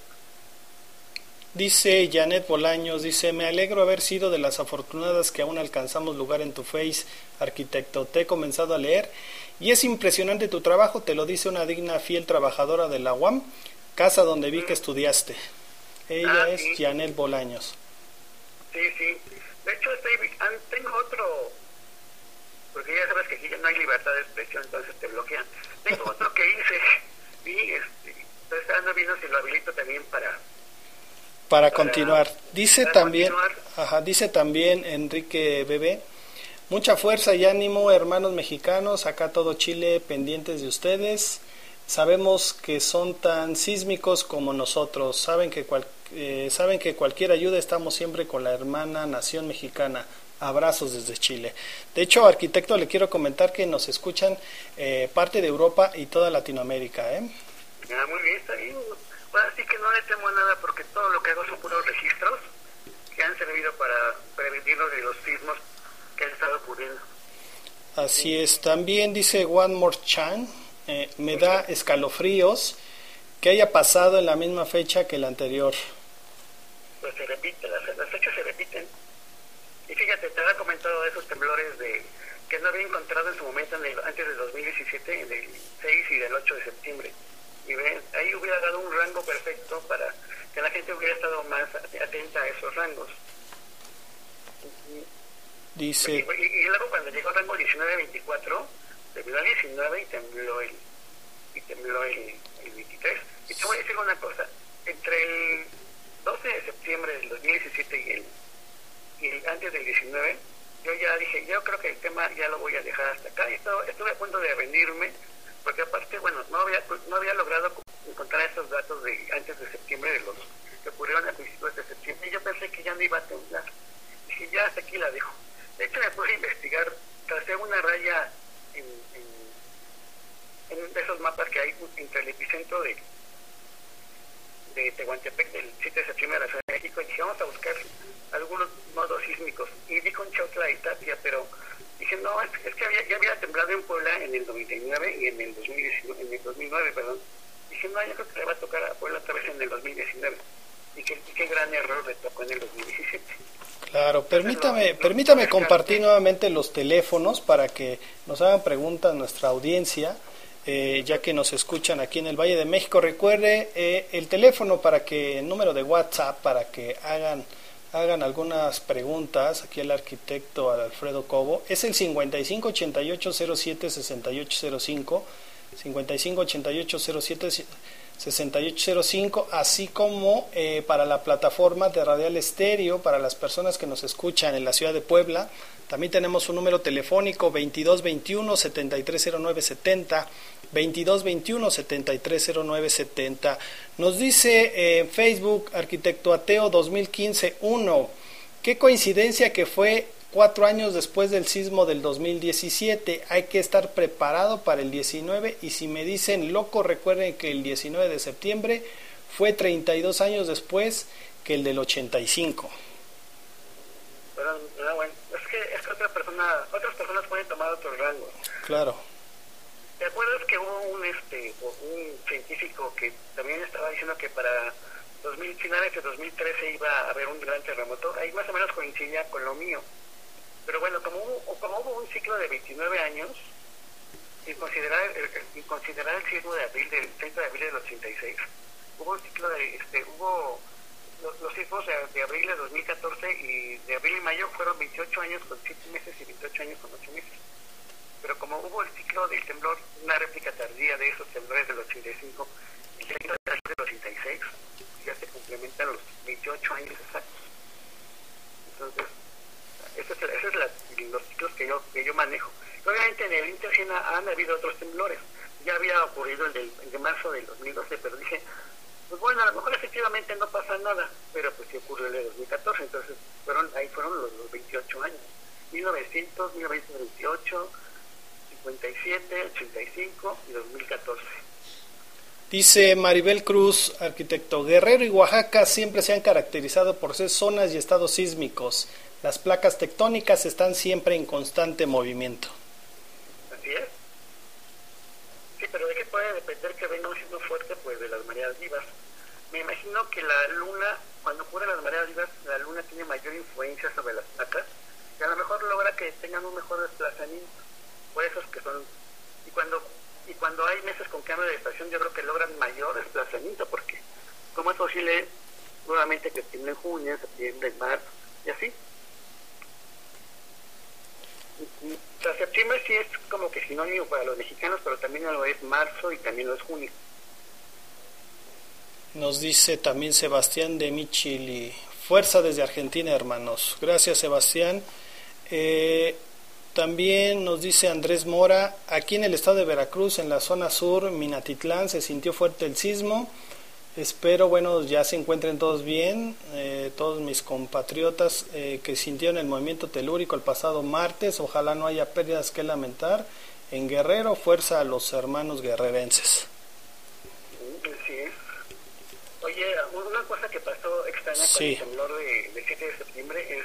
Dice Janet Bolaños, dice, me alegro haber sido de las afortunadas que aún alcanzamos lugar en tu face, arquitecto. Te he comenzado a leer y es impresionante tu trabajo, te lo dice una digna, fiel trabajadora de la UAM, casa donde vi que estudiaste. Ella Ah, es sí. Janet Bolaños. Sí, sí. De hecho, estoy, ah, tengo otro, porque ya sabes que aquí ya no hay libertad de expresión, entonces te bloquean. Tengo otro que hice *laughs* y este, entonces ando viendo si lo habilito también para... Para continuar, dice también, ajá, dice también Enrique Bebé, mucha fuerza y ánimo, hermanos mexicanos, acá todo Chile pendientes de ustedes. Sabemos que son tan sísmicos como nosotros, saben que cual- eh, saben que cualquier ayuda estamos siempre con la hermana nación mexicana. Abrazos desde Chile. De hecho, arquitecto, le quiero comentar que nos escuchan eh, parte de Europa y toda Latinoamérica. ¿eh? Ah, muy bien, está bien. Ahora sí que no le temo a nada porque todo lo que hago son puros registros que han servido para prevenirnos de los sismos que han estado ocurriendo. Así es, también dice One More Chan, eh, me da escalofríos que haya pasado en la misma fecha que la anterior. Pues se repite, las, las fechas se repiten. Y fíjate, te había comentado de esos temblores de que no había encontrado en su momento en el- antes del 2017, en el 6 y del 8 de septiembre. Y ven, ahí hubiera dado un rango perfecto para que la gente hubiera estado más atenta a esos rangos. Dice, Y, y- y luego cuando llegó al rango 17 19-24, tembló el 19 y tembló el, y tembló el, el 23. Y te voy a decir una cosa, entre el 12 de septiembre del 2017 y el, y el antes del 19, yo ya dije, yo creo que el tema ya lo voy a dejar hasta acá. Y estuve, estuve a punto de rendirme, porque aparte, bueno, no había, no había logrado encontrar esos datos de antes de septiembre, de los que ocurrieron a principios de septiembre, y yo pensé que ya no iba a temblar. Dije, ya hasta aquí la dejo. De hecho, me puse a investigar, tracé una raya en, en, en esos mapas que hay entre el epicentro de, de Tehuantepec del 7 de septiembre de la Ciudad de México y dije, vamos a buscar algunos nodos sísmicos. Y di con Chautla y Tapia, pero dije, no, es, es que había, ya había temblado en Puebla en el 99 y en el, 2019, en el 2009, perdón. Dije, no, yo creo que le va a tocar a Puebla otra vez en el 2019. Y qué, qué gran error le tocó en el 2017. Claro, permítame, permítame compartir nuevamente los teléfonos para que nos hagan preguntas nuestra audiencia, eh, ya que nos escuchan aquí en el Valle de México. Recuerde eh, el teléfono para que, el número de WhatsApp, para que hagan, hagan algunas preguntas aquí al arquitecto Alfredo Cobo, es el 5588076805, 558807 6805, así como eh, para la plataforma de Radial Estéreo, para las personas que nos escuchan en la ciudad de Puebla. También tenemos un número telefónico 2221-730970, 2221-730970. Nos dice en Facebook, Arquitecto Ateo 2015-1, qué coincidencia que fue cuatro años después del sismo del 2017. Hay que estar preparado para el 19 y si me dicen loco, recuerden que el 19 de septiembre fue 32 años después que el del 85. Pero, no, bueno, es que, es que otra persona, otras personas pueden tomar otros rangos. Claro. ¿Te acuerdas que hubo un, este, un científico que también estaba diciendo que para 2000, finales de 2013 iba a haber un gran terremoto? Ahí más o menos coincidía con lo mío. Pero bueno, como hubo, como hubo un ciclo de 29 años, sin considerar sin considerar el sismo de abril del 30 de abril del 86, hubo un ciclo de, este, hubo los, los sismos de, de, abril de 2014 y de abril y mayo fueron 28 años con 7 meses y 28 años con 8 meses. Pero como hubo el ciclo del temblor, una réplica tardía de esos temblores del 85 y el 30 de abril del 86, ya se complementan los 28 años exactos. Entonces, esos es, ese es los ciclos que yo, que yo manejo. Obviamente en el Inter han habido otros temblores. Ya había ocurrido el de marzo del 2012, pero dije, pues bueno, a lo mejor efectivamente no pasa nada, pero pues sí ocurrió el de 2014, entonces fueron ahí fueron los, los 28 años. 1900, 1928, 57, 85 y 2014. Dice Maribel Cruz, arquitecto, Guerrero y Oaxaca siempre se han caracterizado por ser zonas y estados sísmicos. Las placas tectónicas están siempre en constante movimiento. Así es. Sí, pero ¿de qué puede depender que venga un sismo fuerte? Pues de las mareas vivas. Me imagino que la luna, cuando ocurren las mareas vivas, la luna tiene mayor influencia sobre las placas y a lo mejor logra que tengan un mejor desplazamiento. Por eso es que son... Y cuando y cuando hay meses con cambio de estación, yo creo que logran mayor desplazamiento, porque como es posible nuevamente que tiene en junio, septiembre, marzo, y así. Septiembre sí es como que sinónimo para los mexicanos, pero también lo es marzo y también lo es junio. Nos dice también Sebastián de Michili. Fuerza desde Argentina, hermanos. Gracias, Sebastián. Eh, también nos dice Andrés Mora, aquí en el estado de Veracruz, en la zona sur, Minatitlán, se sintió fuerte el sismo. Espero, bueno, ya se encuentren todos bien, eh, todos mis compatriotas eh, que sintieron el movimiento telúrico el pasado martes. Ojalá no haya pérdidas que lamentar. En Guerrero, fuerza a los hermanos guerrerenses. Sí. Oye, una cosa que pasó extraña con Sí. el temblor de, del 7 de septiembre es,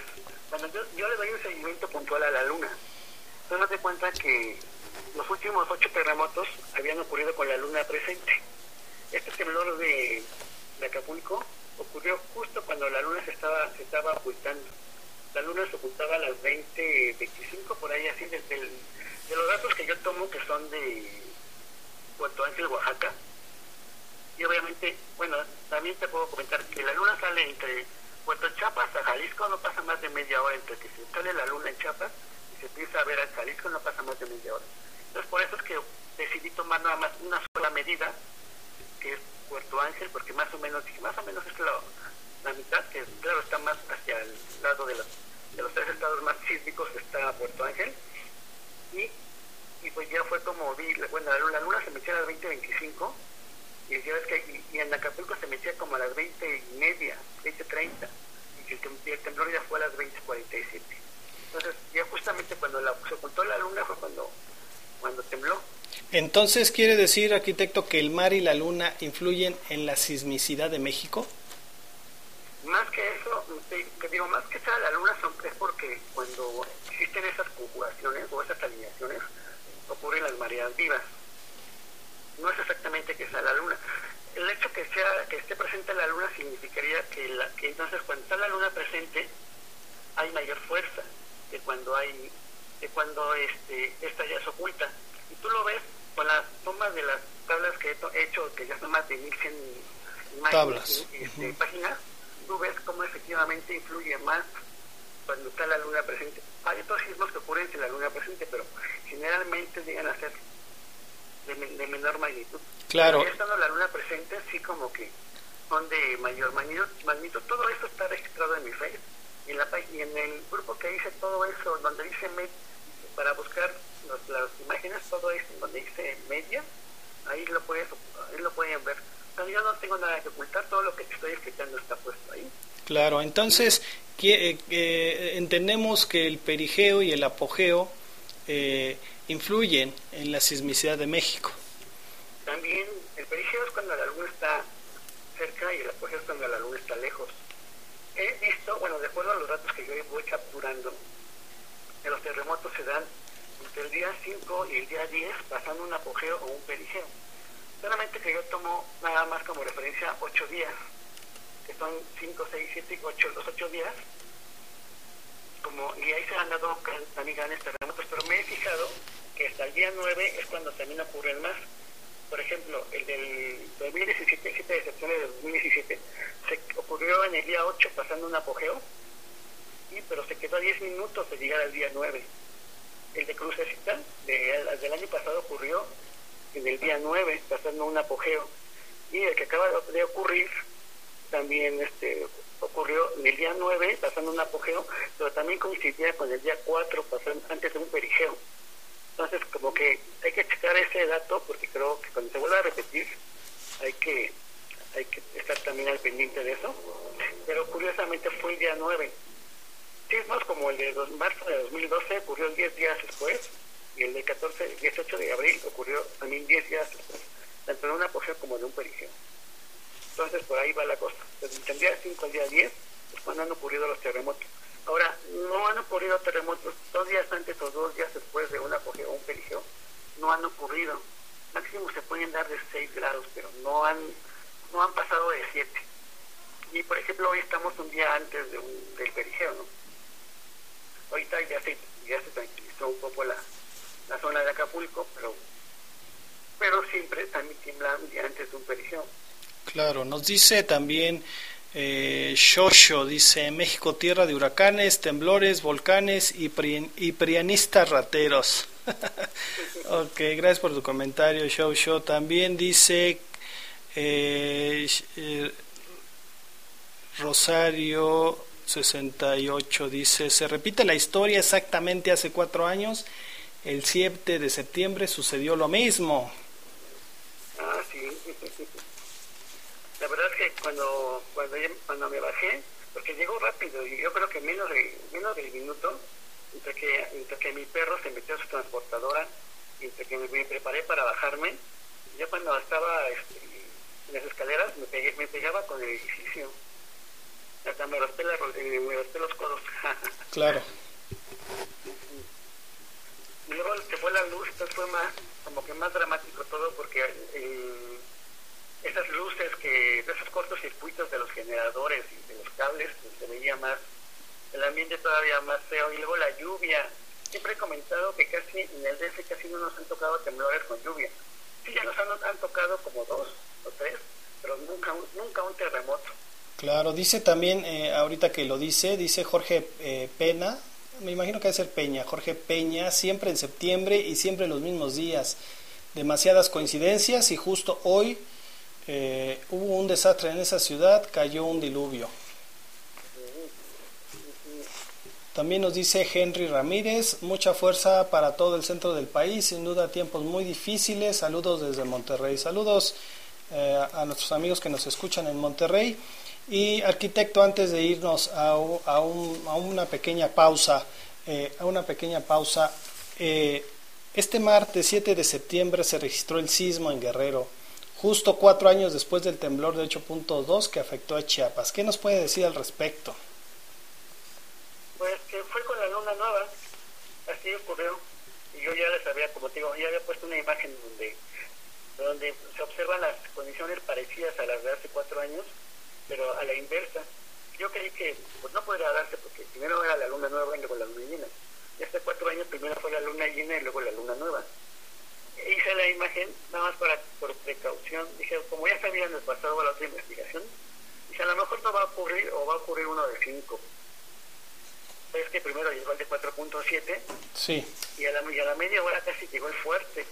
cuando yo, yo le doy un seguimiento puntual a la luna, das de cuenta que los últimos ocho terremotos habían ocurrido con la luna presente. Este temblor de, de Acapulco ocurrió justo cuando la luna se estaba, se estaba ocultando. La luna se ocultaba a las 20, 25, por ahí así, desde los datos que yo tomo, que son de Puerto Ángel, Oaxaca. Y obviamente, bueno, también te puedo comentar que la luna sale entre Puerto Chiapas a Jalisco, no pasa más de media hora entre que se sale la luna en Chiapas empieza a ver al Jalisco no pasa más de media hora. Entonces por eso es que decidí tomar nada más una sola medida, que es Puerto Ángel, porque más o menos, más o menos es la, mitad, que claro está más hacia el lado de los, de los tres estados más sísmicos está Puerto Ángel, y, y pues ya fue como vi, bueno, la luna, se metía a las 20.25, y ya ves que y, y en Acapulco se metía como a las 20 y media, 20.30, y el, el temblor ya fue a las 20.47. Entonces, ya justamente cuando la, se ocultó la luna fue cuando, cuando tembló. Entonces, ¿quiere decir, arquitecto, que el mar y la luna influyen en la sismicidad de México? Más que eso, te- que digo, más que sea la luna son, es porque cuando existen esas conjugaciones o esas alineaciones, ocurren las mareas vivas. No es exactamente que sea la luna. El hecho que sea que esté presente la luna significaría que, la, que entonces cuando está la luna presente hay mayor fuerza que cuando hay que cuando este esta ya se oculta. Y tú lo ves con las tomas de las tablas que he hecho, que ya son más de 1100 imágenes este, páginas, tú ves cómo efectivamente influye más cuando está la luna presente. Hay otros sismos que ocurren sin la luna presente, pero generalmente llegan a ser de, men- de menor magnitud. Claro. Ya estando la luna presente, sí como que son de mayor magnitud. magnitud. Todo esto está registrado en mi Face. Y en, la, pá- y en el grupo que hice todo eso, donde dice med- para buscar los- las imágenes, todo esto, donde dice media, ahí lo, puedes, ahí lo pueden ver. Pero yo no tengo nada que ocultar, todo lo que te estoy explicando está puesto ahí. Claro, entonces que- eh, que entendemos que el perigeo y el apogeo eh, influyen en la sismicidad de México. También el perigeo es cuando la luna está cerca y el apogeo es cuando la luna está lejos. He visto, bueno, de acuerdo a los datos que yo voy capturando, que los terremotos se dan entre el día 5 y el día 10 pasando un apogeo o un perigeo. Solamente que yo tomo nada más como referencia 8 días, que son 5, 6, 7, 8, los 8 días, como, y ahí se han dado también grandes terremotos, pero me he fijado que hasta el día 9 es cuando también ocurren más. Por ejemplo, el del 2017, 7 de septiembre de 2017, se ocurrió en el día 8 pasando un apogeo, y, pero se quedó a 10 minutos de llegar al día 9. El de Crucecita, de, el del año pasado, ocurrió en el día 9, pasando un apogeo. Y el que acaba de ocurrir, también este ocurrió en el día 9, pasando un apogeo, pero también coincidía con el día 4, pasando antes de un perigeo. Entonces, como que hay que checar ese dato, porque creo que cuando se vuelva a repetir, hay que hay que estar también al pendiente de eso. Pero curiosamente fue el día 9. Sismos como el de marzo de 2012 ocurrió 10 días después, y el de 14, 18 de abril ocurrió también 10 días después, tanto de un apogeo como de un perigeo. Entonces, por ahí va la cosa. Desde el día 5 al día 10 es cuando han ocurrido los terremotos. Ahora, no han ocurrido terremotos dos días antes o dos días después de un apogeo o un perigeo. No han ocurrido. Máximo se pueden dar de 6 grados, pero no han, no han pasado de 7. Y, por ejemplo, hoy estamos un día antes de un, del perigeo, ¿no? Ahorita ya se, ya se tranquilizó un poco la, la zona de Acapulco, pero, pero siempre también tiembla un día antes de un perigeo. Claro, nos dice también eh, dice México tierra de huracanes, temblores, volcanes y, pri- y prianistas rateros. *laughs* ok, gracias por tu comentario, Shosho. También dice eh, eh, Rosario 68, dice, se repite la historia exactamente hace cuatro años. El 7 de septiembre sucedió lo mismo. La verdad es que cuando cuando, ya- cuando me bajé, porque llegó rápido, y yo creo que menos de menos del minuto, entre que, entre que mi perro se metió a su transportadora, entre que me, me preparé para bajarme, yo cuando estaba este, en las escaleras me, pegué- me pegaba con el edificio. Hasta me raspé, la eh, me raspé los codos. *laughs* Claro. Y luego que fue la luz, entonces fue más, como que más dramático todo porque eh, esas luces que, esos cortocircuitos de los generadores y de los cables, pues, se veía más, el ambiente todavía más feo. Y luego la lluvia. Siempre he comentado que casi en el DF casi no nos han tocado temblores con lluvia. Sí, ya nos han, han tocado como dos o tres, pero nunca, un- nunca un terremoto. Claro, dice también, eh, ahorita que lo dice, dice Jorge eh, Pena, me imagino que debe ser Peña, Jorge Peña, siempre en septiembre y siempre los mismos días. Demasiadas coincidencias y justo hoy eh, hubo un desastre en esa ciudad, cayó un diluvio. También nos dice Henry Ramírez, mucha fuerza para todo el centro del país, sin duda tiempos muy difíciles. Saludos desde Monterrey. Saludos eh, a nuestros amigos que nos escuchan en Monterrey. Y arquitecto, antes de irnos a, a, un, a una pequeña pausa, eh, a una pequeña pausa, este martes 7 de septiembre se registró el sismo en Guerrero, justo cuatro años después del temblor de 8.2 que afectó a Chiapas. ¿Qué nos puede decir al respecto? Pues que fue con la luna nueva, así ocurrió. Y yo ya les había, como te digo, ya había puesto una imagen donde, donde se observan las condiciones parecidas a las de hace cuatro años, pero a la inversa. Yo creí que pues no podría darse porque primero era la luna nueva y luego la luna llena. Y hace cuatro años primero fue la luna llena y luego la luna nueva. Hice la imagen nada más para por precaución. Dije, como ya sabía en el pasado la otra investigación, dije, a lo mejor no va a ocurrir o va a ocurrir uno de cinco es que primero llegó el de 4.7 sí. y, a la, y a la media hora casi llegó el fuerte.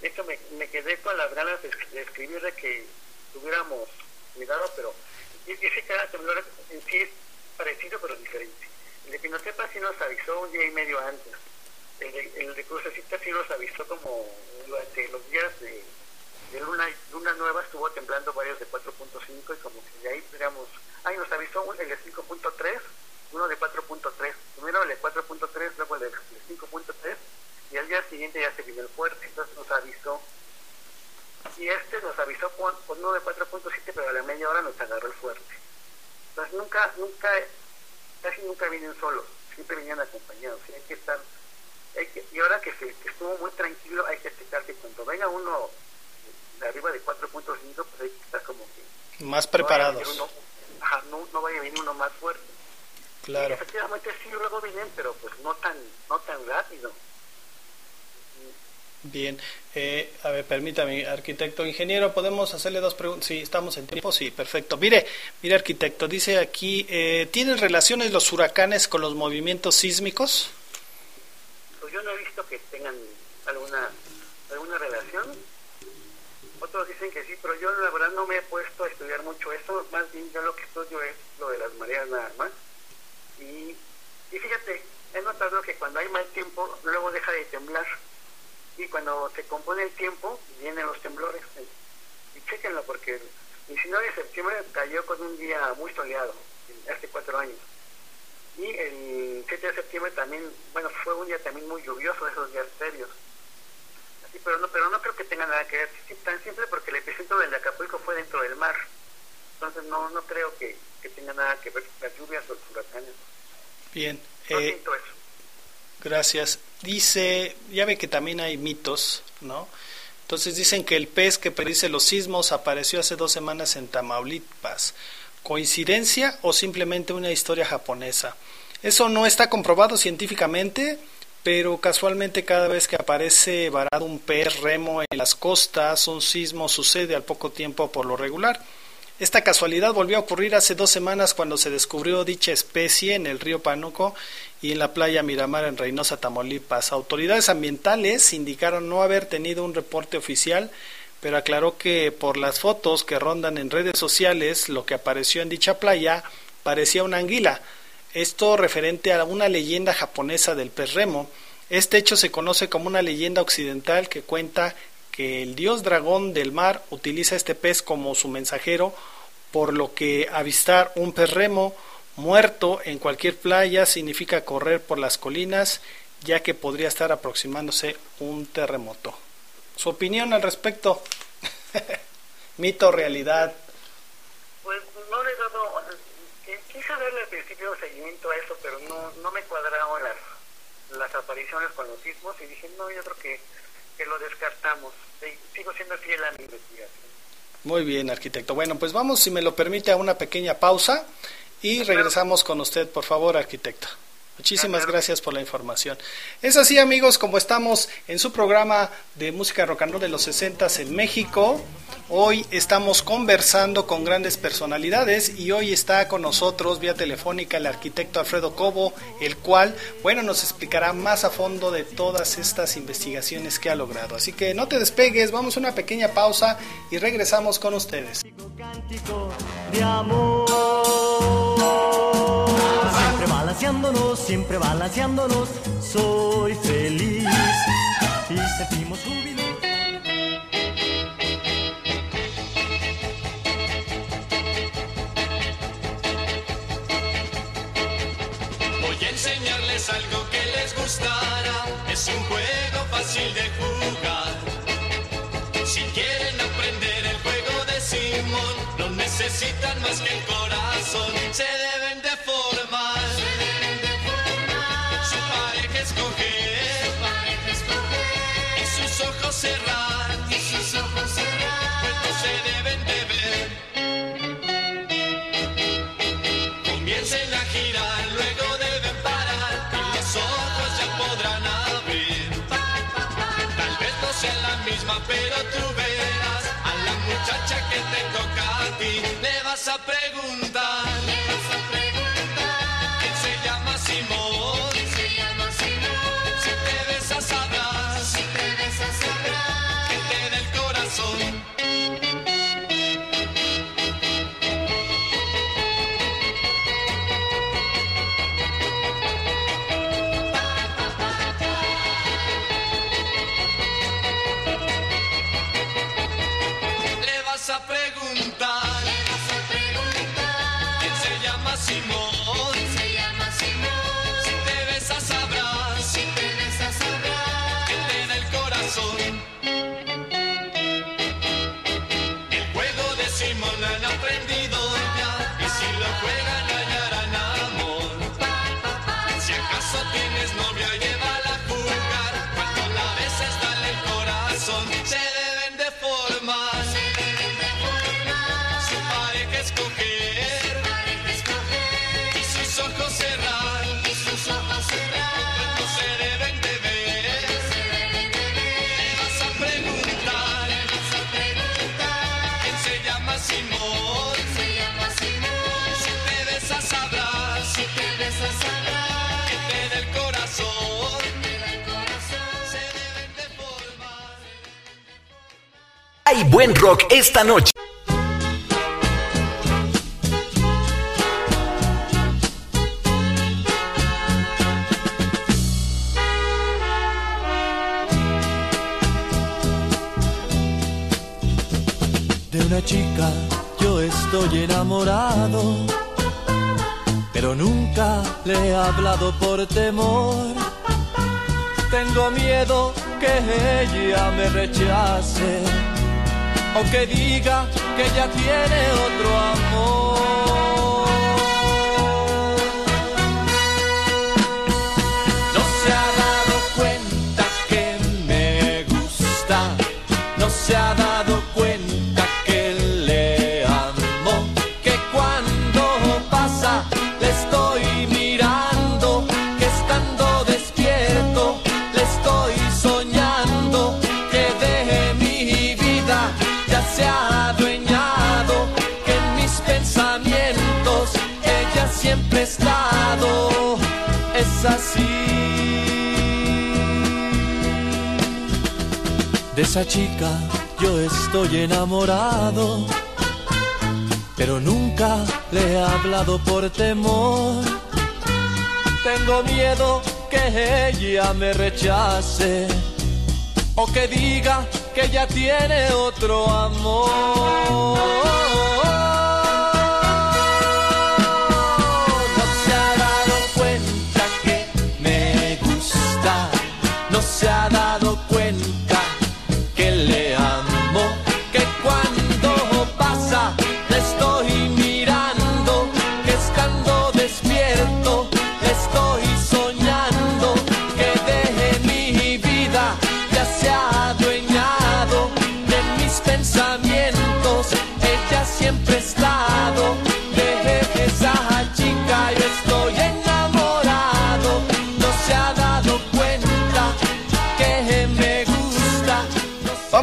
De hecho, me, me quedé con las ganas de, de escribir de que tuviéramos cuidado, pero ese cada temblor en sí es parecido pero diferente. El de Pinotepa sí nos avisó un día y medio antes. El de, el de Crucecita sí nos avisó como durante los días de, de luna, luna nueva estuvo temblando varios de 4.5 y como que de ahí digamos, ahí nos avisó el de 5.3 uno de 4.3, primero el de 4.3, luego el de 5.3 y al día siguiente ya se vino el fuerte, entonces nos avisó y este nos avisó con, con uno de 4.7 pero a la media hora nos agarró el fuerte. Entonces nunca, nunca, casi nunca vienen solos, siempre venían acompañados, y hay que estar, hay que, y ahora que, se, que estuvo muy tranquilo hay que explicar que cuando venga uno de arriba de 4.5 pues hay que estar como que... Más preparados. No vaya uno, ajá, no, no vaya a venir uno más fuerte. Claro. Efectivamente sí, luego vienen, pero pues no tan, no tan rápido. Bien, eh, a ver, permítame, arquitecto, ingeniero, ¿podemos hacerle dos preguntas? Sí, estamos en tiempo, sí, perfecto. Mire, mire, arquitecto, dice aquí, eh, ¿tienen relaciones los huracanes con los movimientos sísmicos? Pues yo no he visto que tengan alguna, alguna relación. Otros dicen que sí, pero yo la verdad no me he puesto a estudiar mucho eso, más bien yo lo que estudio es lo de las mareas nada más. Y, fíjate, he notado que cuando hay mal tiempo, luego deja de temblar. Y cuando se compone el tiempo, vienen los temblores. Y chéquenlo, porque el 19 de septiembre cayó con un día muy soleado, hace cuatro años. Y el 7 de septiembre también, bueno, fue un día también muy lluvioso, esos días serios. Así, pero no, pero no creo que tenga nada que ver, tan simple porque el epicentro del de Acapulco fue dentro del mar. Entonces no, no creo que, que tenga nada que ver las lluvias o los huracanes. Bien. No Eh, eso. gracias. Dice, ya ve que también hay mitos, ¿no? Entonces dicen que el pez que predice los sismos apareció hace dos semanas en Tamaulipas. ¿Coincidencia o simplemente una historia japonesa? Eso no está comprobado científicamente, pero casualmente cada vez que aparece varado un pez remo en las costas, un sismo sucede al poco tiempo por lo regular. Esta casualidad volvió a ocurrir hace dos semanas cuando se descubrió dicha especie en el río Pánuco y en la playa Miramar en Reynosa, Tamaulipas. Autoridades ambientales indicaron no haber tenido un reporte oficial, pero aclaró que por las fotos que rondan en redes sociales, lo que apareció en dicha playa parecía una anguila. Esto referente a una leyenda japonesa del pez remo. Este hecho se conoce como una leyenda occidental que cuenta que el dios dragón del mar utiliza este pez como su mensajero, por lo que avistar un pez remo muerto en cualquier playa significa correr por las colinas, ya que podría estar aproximándose un terremoto. Su opinión al respecto, *laughs* mito, realidad. Pues no le he dado, quise darle al principio seguimiento a eso, pero no, me cuadraron las, las apariciones con los sismos y dije, no, yo creo que lo descartamos. Sigo siendo fiel a mi investigación. Muy bien, arquitecto. Bueno, pues vamos, si me lo permite, a una pequeña pausa y regresamos con usted, por favor, arquitecto. Muchísimas gracias por la información. Es así, amigos, como estamos en su programa de música rock and roll de los 60 en México. Hoy estamos conversando con grandes personalidades y hoy está con nosotros vía telefónica el arquitecto Alfredo Cobo, el cual, bueno, nos explicará más a fondo de todas estas investigaciones que ha logrado. Así que no te despegues, vamos a una pequeña pausa y regresamos con ustedes. de amor. Balanceándonos, siempre balanceándonos, soy feliz y sentimos júbilo. Voy a enseñarles algo que les gustará. Es un juego fácil de jugar. Si quieren aprender el juego de Simón, no necesitan más que el corazón. Se deben de ojos cerrar. Y sus ojos cerrar. Pues se deben de ver. Comiencen a girar, luego deben parar y los ojos ya podrán abrir. Tal vez no sea la misma, pero tú verás a la muchacha que te toca a ti. Le vas a preguntar. Hay buen rock esta noche. De una chica yo estoy enamorado, pero nunca le he hablado por temor. Tengo miedo que ella me rechace o que diga que ya tiene otro amor. Esa chica yo estoy enamorado, pero nunca le he hablado por temor. Tengo miedo que ella me rechace o que diga que ya tiene otro amor.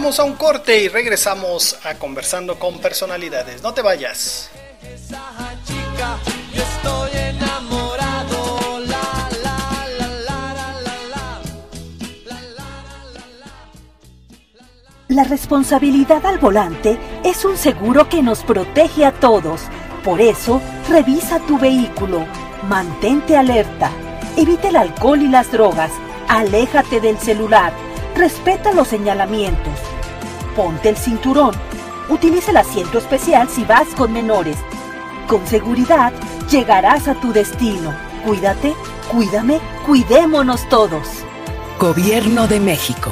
Vamos a un corte y regresamos a conversando con personalidades. No te vayas. La responsabilidad al volante es un seguro que nos protege a todos. Por eso, revisa tu vehículo, mantente alerta, evita el alcohol y las drogas, aléjate del celular, respeta los señalamientos, ponte el cinturón, utiliza el asiento especial si vas con menores. Con seguridad, llegarás a tu destino. Cuídate, cuídame, cuidémonos todos. Gobierno de México.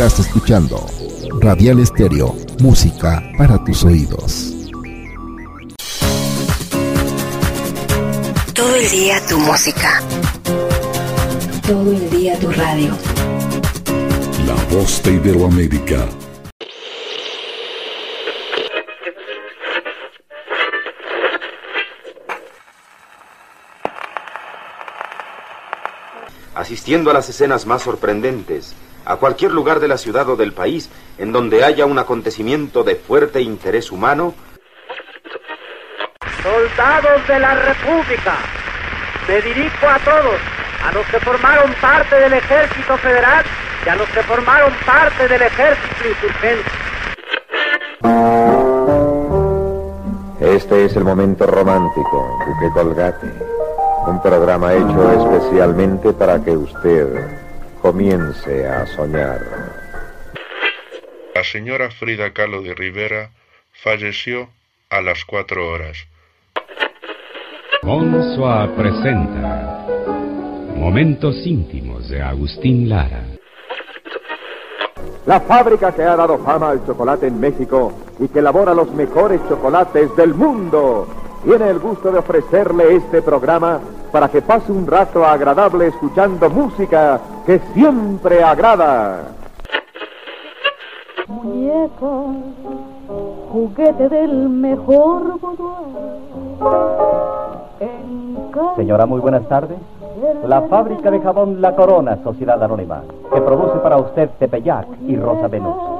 Estás escuchando Radial Estéreo, música para tus oídos. Todo el día tu música. Todo el día tu radio. La voz de Iberoamérica. asistiendo a las escenas más sorprendentes, a cualquier lugar de la ciudad o del país en donde haya un acontecimiento de fuerte interés humano, Soldados de la República, me dirijo a todos, a los que formaron parte del Ejército Federal y a los que formaron parte del Ejército Insurgente. Este es el momento romántico, Duque Colgate. Un programa hecho especialmente para que usted comience a soñar. La señora Frida Kahlo de Rivera falleció a las cuatro horas. Bonsoir presenta Momentos íntimos de Agustín Lara. La fábrica que ha dado fama al chocolate en México y que elabora los mejores chocolates del mundo tiene el gusto de ofrecerle este programa para que pase un rato agradable escuchando música que siempre agrada. Muñeca, juguete del mejor boudoir. En casa Señora, muy buenas tardes. La fábrica de jabón La Corona, Sociedad Anónima, que produce para usted Tepeyac y Rosa Venus.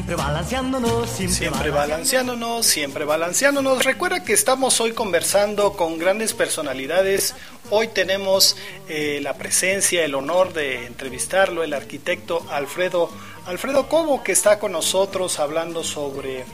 balanceándonos, siempre, Siempre balanceándonos, siempre balanceándonos. Recuerda que estamos hoy conversando con grandes personalidades. Hoy tenemos eh, la presencia, el honor de entrevistarlo, el arquitecto Alfredo Alfredo Cobo, que está con nosotros hablando sobre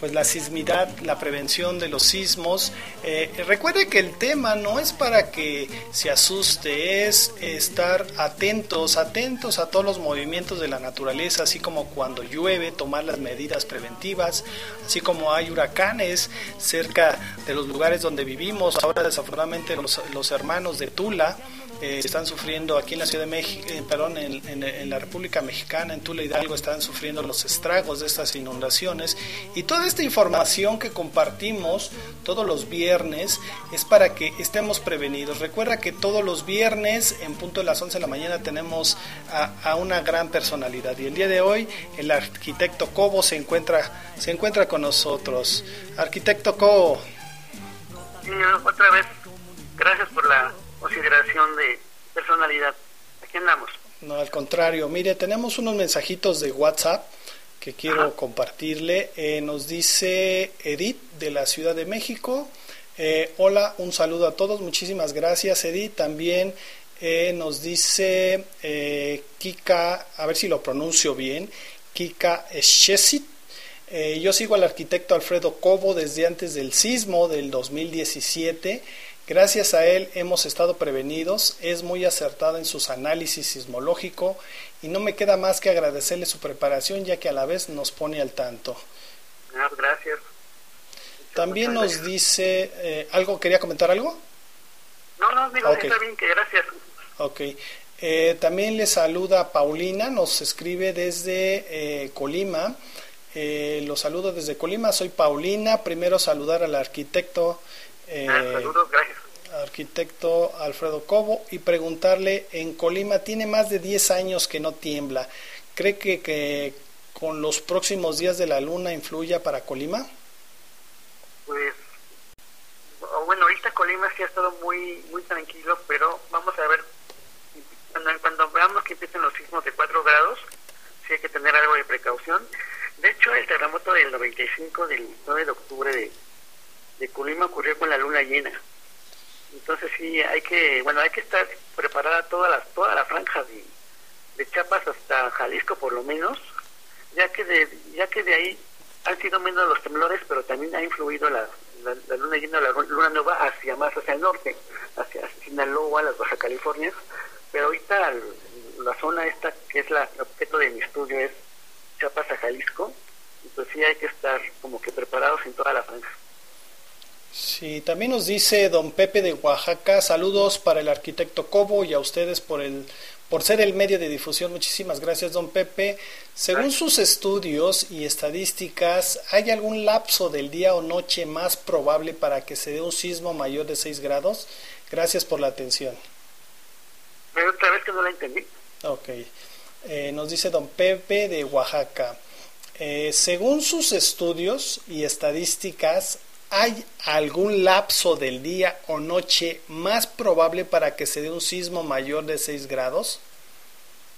pues la sismidad, la prevención de los sismos. Eh, recuerde que el tema no es para que se asuste, es estar atentos, atentos a todos los movimientos de la naturaleza, así como cuando llueve, tomar las medidas preventivas, así como hay huracanes cerca de los lugares donde vivimos. Ahora desafortunadamente los, los hermanos de Tula, eh, están sufriendo aquí en la Ciudad de México, eh, perdón, en, la República Mexicana, en Tula Hidalgo, están sufriendo los estragos de estas inundaciones. Y toda esta información que compartimos todos los viernes es para que estemos prevenidos. Recuerda que todos los viernes, en punto de las 11 de la mañana, tenemos a, una gran personalidad. Y el día de hoy, el arquitecto Cobo se encuentra, se encuentra con nosotros. Arquitecto Cobo. Sí, otra vez, gracias por la consideración de personalidad. Aquí andamos. No, al contrario. Mire, tenemos unos mensajitos de WhatsApp que quiero Ajá. compartirle. Eh, nos dice Edith de la Ciudad de México. Eh, hola, un saludo a todos. Muchísimas gracias, Edith. También eh, nos dice Kika, a ver si lo pronuncio bien, Kika Shesit. yo sigo al arquitecto Alfredo Cobo desde antes del sismo del 2017 Gracias a él hemos estado prevenidos, es muy acertado en sus análisis sismológico y no me queda más que agradecerle su preparación ya que a la vez nos pone al tanto. Ah, gracias. También nos gracias. dice, eh, ¿algo quería comentar algo? No, no, digo, okay. está bien, que gracias. Ok. Eh, también le saluda Paulina, nos escribe desde eh, Colima. Eh, los saludo desde Colima, soy Paulina. Primero saludar al arquitecto eh, ah, saludos, gracias. arquitecto Alfredo Cobo y preguntarle, en Colima tiene más de 10 años que no tiembla, ¿cree que, que con los próximos días de la luna influya para Colima? Pues, bueno, ahorita Colima sí ha estado muy muy tranquilo, pero vamos a ver, cuando, cuando veamos que empiecen los sismos de 4 grados, sí hay que tener algo de precaución. De hecho, el terremoto del 95 del 9 de octubre de de Colima ocurrió con la luna llena. Entonces sí, hay que, bueno, hay que estar preparada toda la, toda la franja de, de Chiapas hasta Jalisco por lo menos, ya que de, ya que de ahí han sido menos los temblores, pero también ha influido la, la, luna llena, la luna nueva hacia más hacia el norte, hacia Sinaloa, las Baja Californias, pero ahorita la zona esta que es la, el objeto de mi estudio es Chiapas a Jalisco, entonces sí hay que estar como que preparados en toda la franja. Sí, también nos dice don Pepe de Oaxaca, saludos para el arquitecto Cobo y a ustedes por el por ser el medio de difusión. Muchísimas gracias, don Pepe. Según sus estudios y estadísticas, ¿hay algún lapso del día o noche más probable para que se dé un sismo mayor de 6 grados? Gracias por la atención. Pero otra vez que no la entendí. Ok. Eh, nos dice don Pepe de Oaxaca. Eh, según sus estudios y estadísticas, ¿Hay algún lapso del día o noche más probable para que se dé un sismo mayor de 6 grados?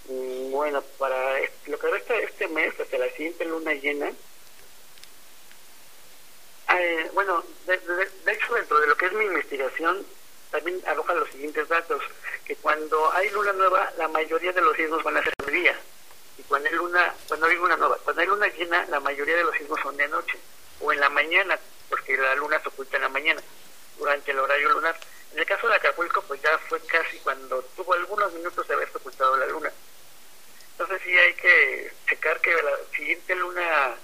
Bueno, para lo que resta de este mes, hasta la siguiente luna llena, eh, bueno, de, de, de, hecho dentro de lo que es mi investigación, también arroja los siguientes datos, que cuando hay luna nueva, la mayoría de los sismos van a ser de día, y cuando hay luna, cuando hay luna nueva, cuando hay luna llena, la mayoría de los sismos son de noche, o en la mañana, porque la luna se oculta en la mañana, durante el horario lunar. En el caso de Acapulco, pues ya fue casi cuando tuvo algunos minutos de haberse ocultado la luna. Entonces sí hay que checar que la siguiente luna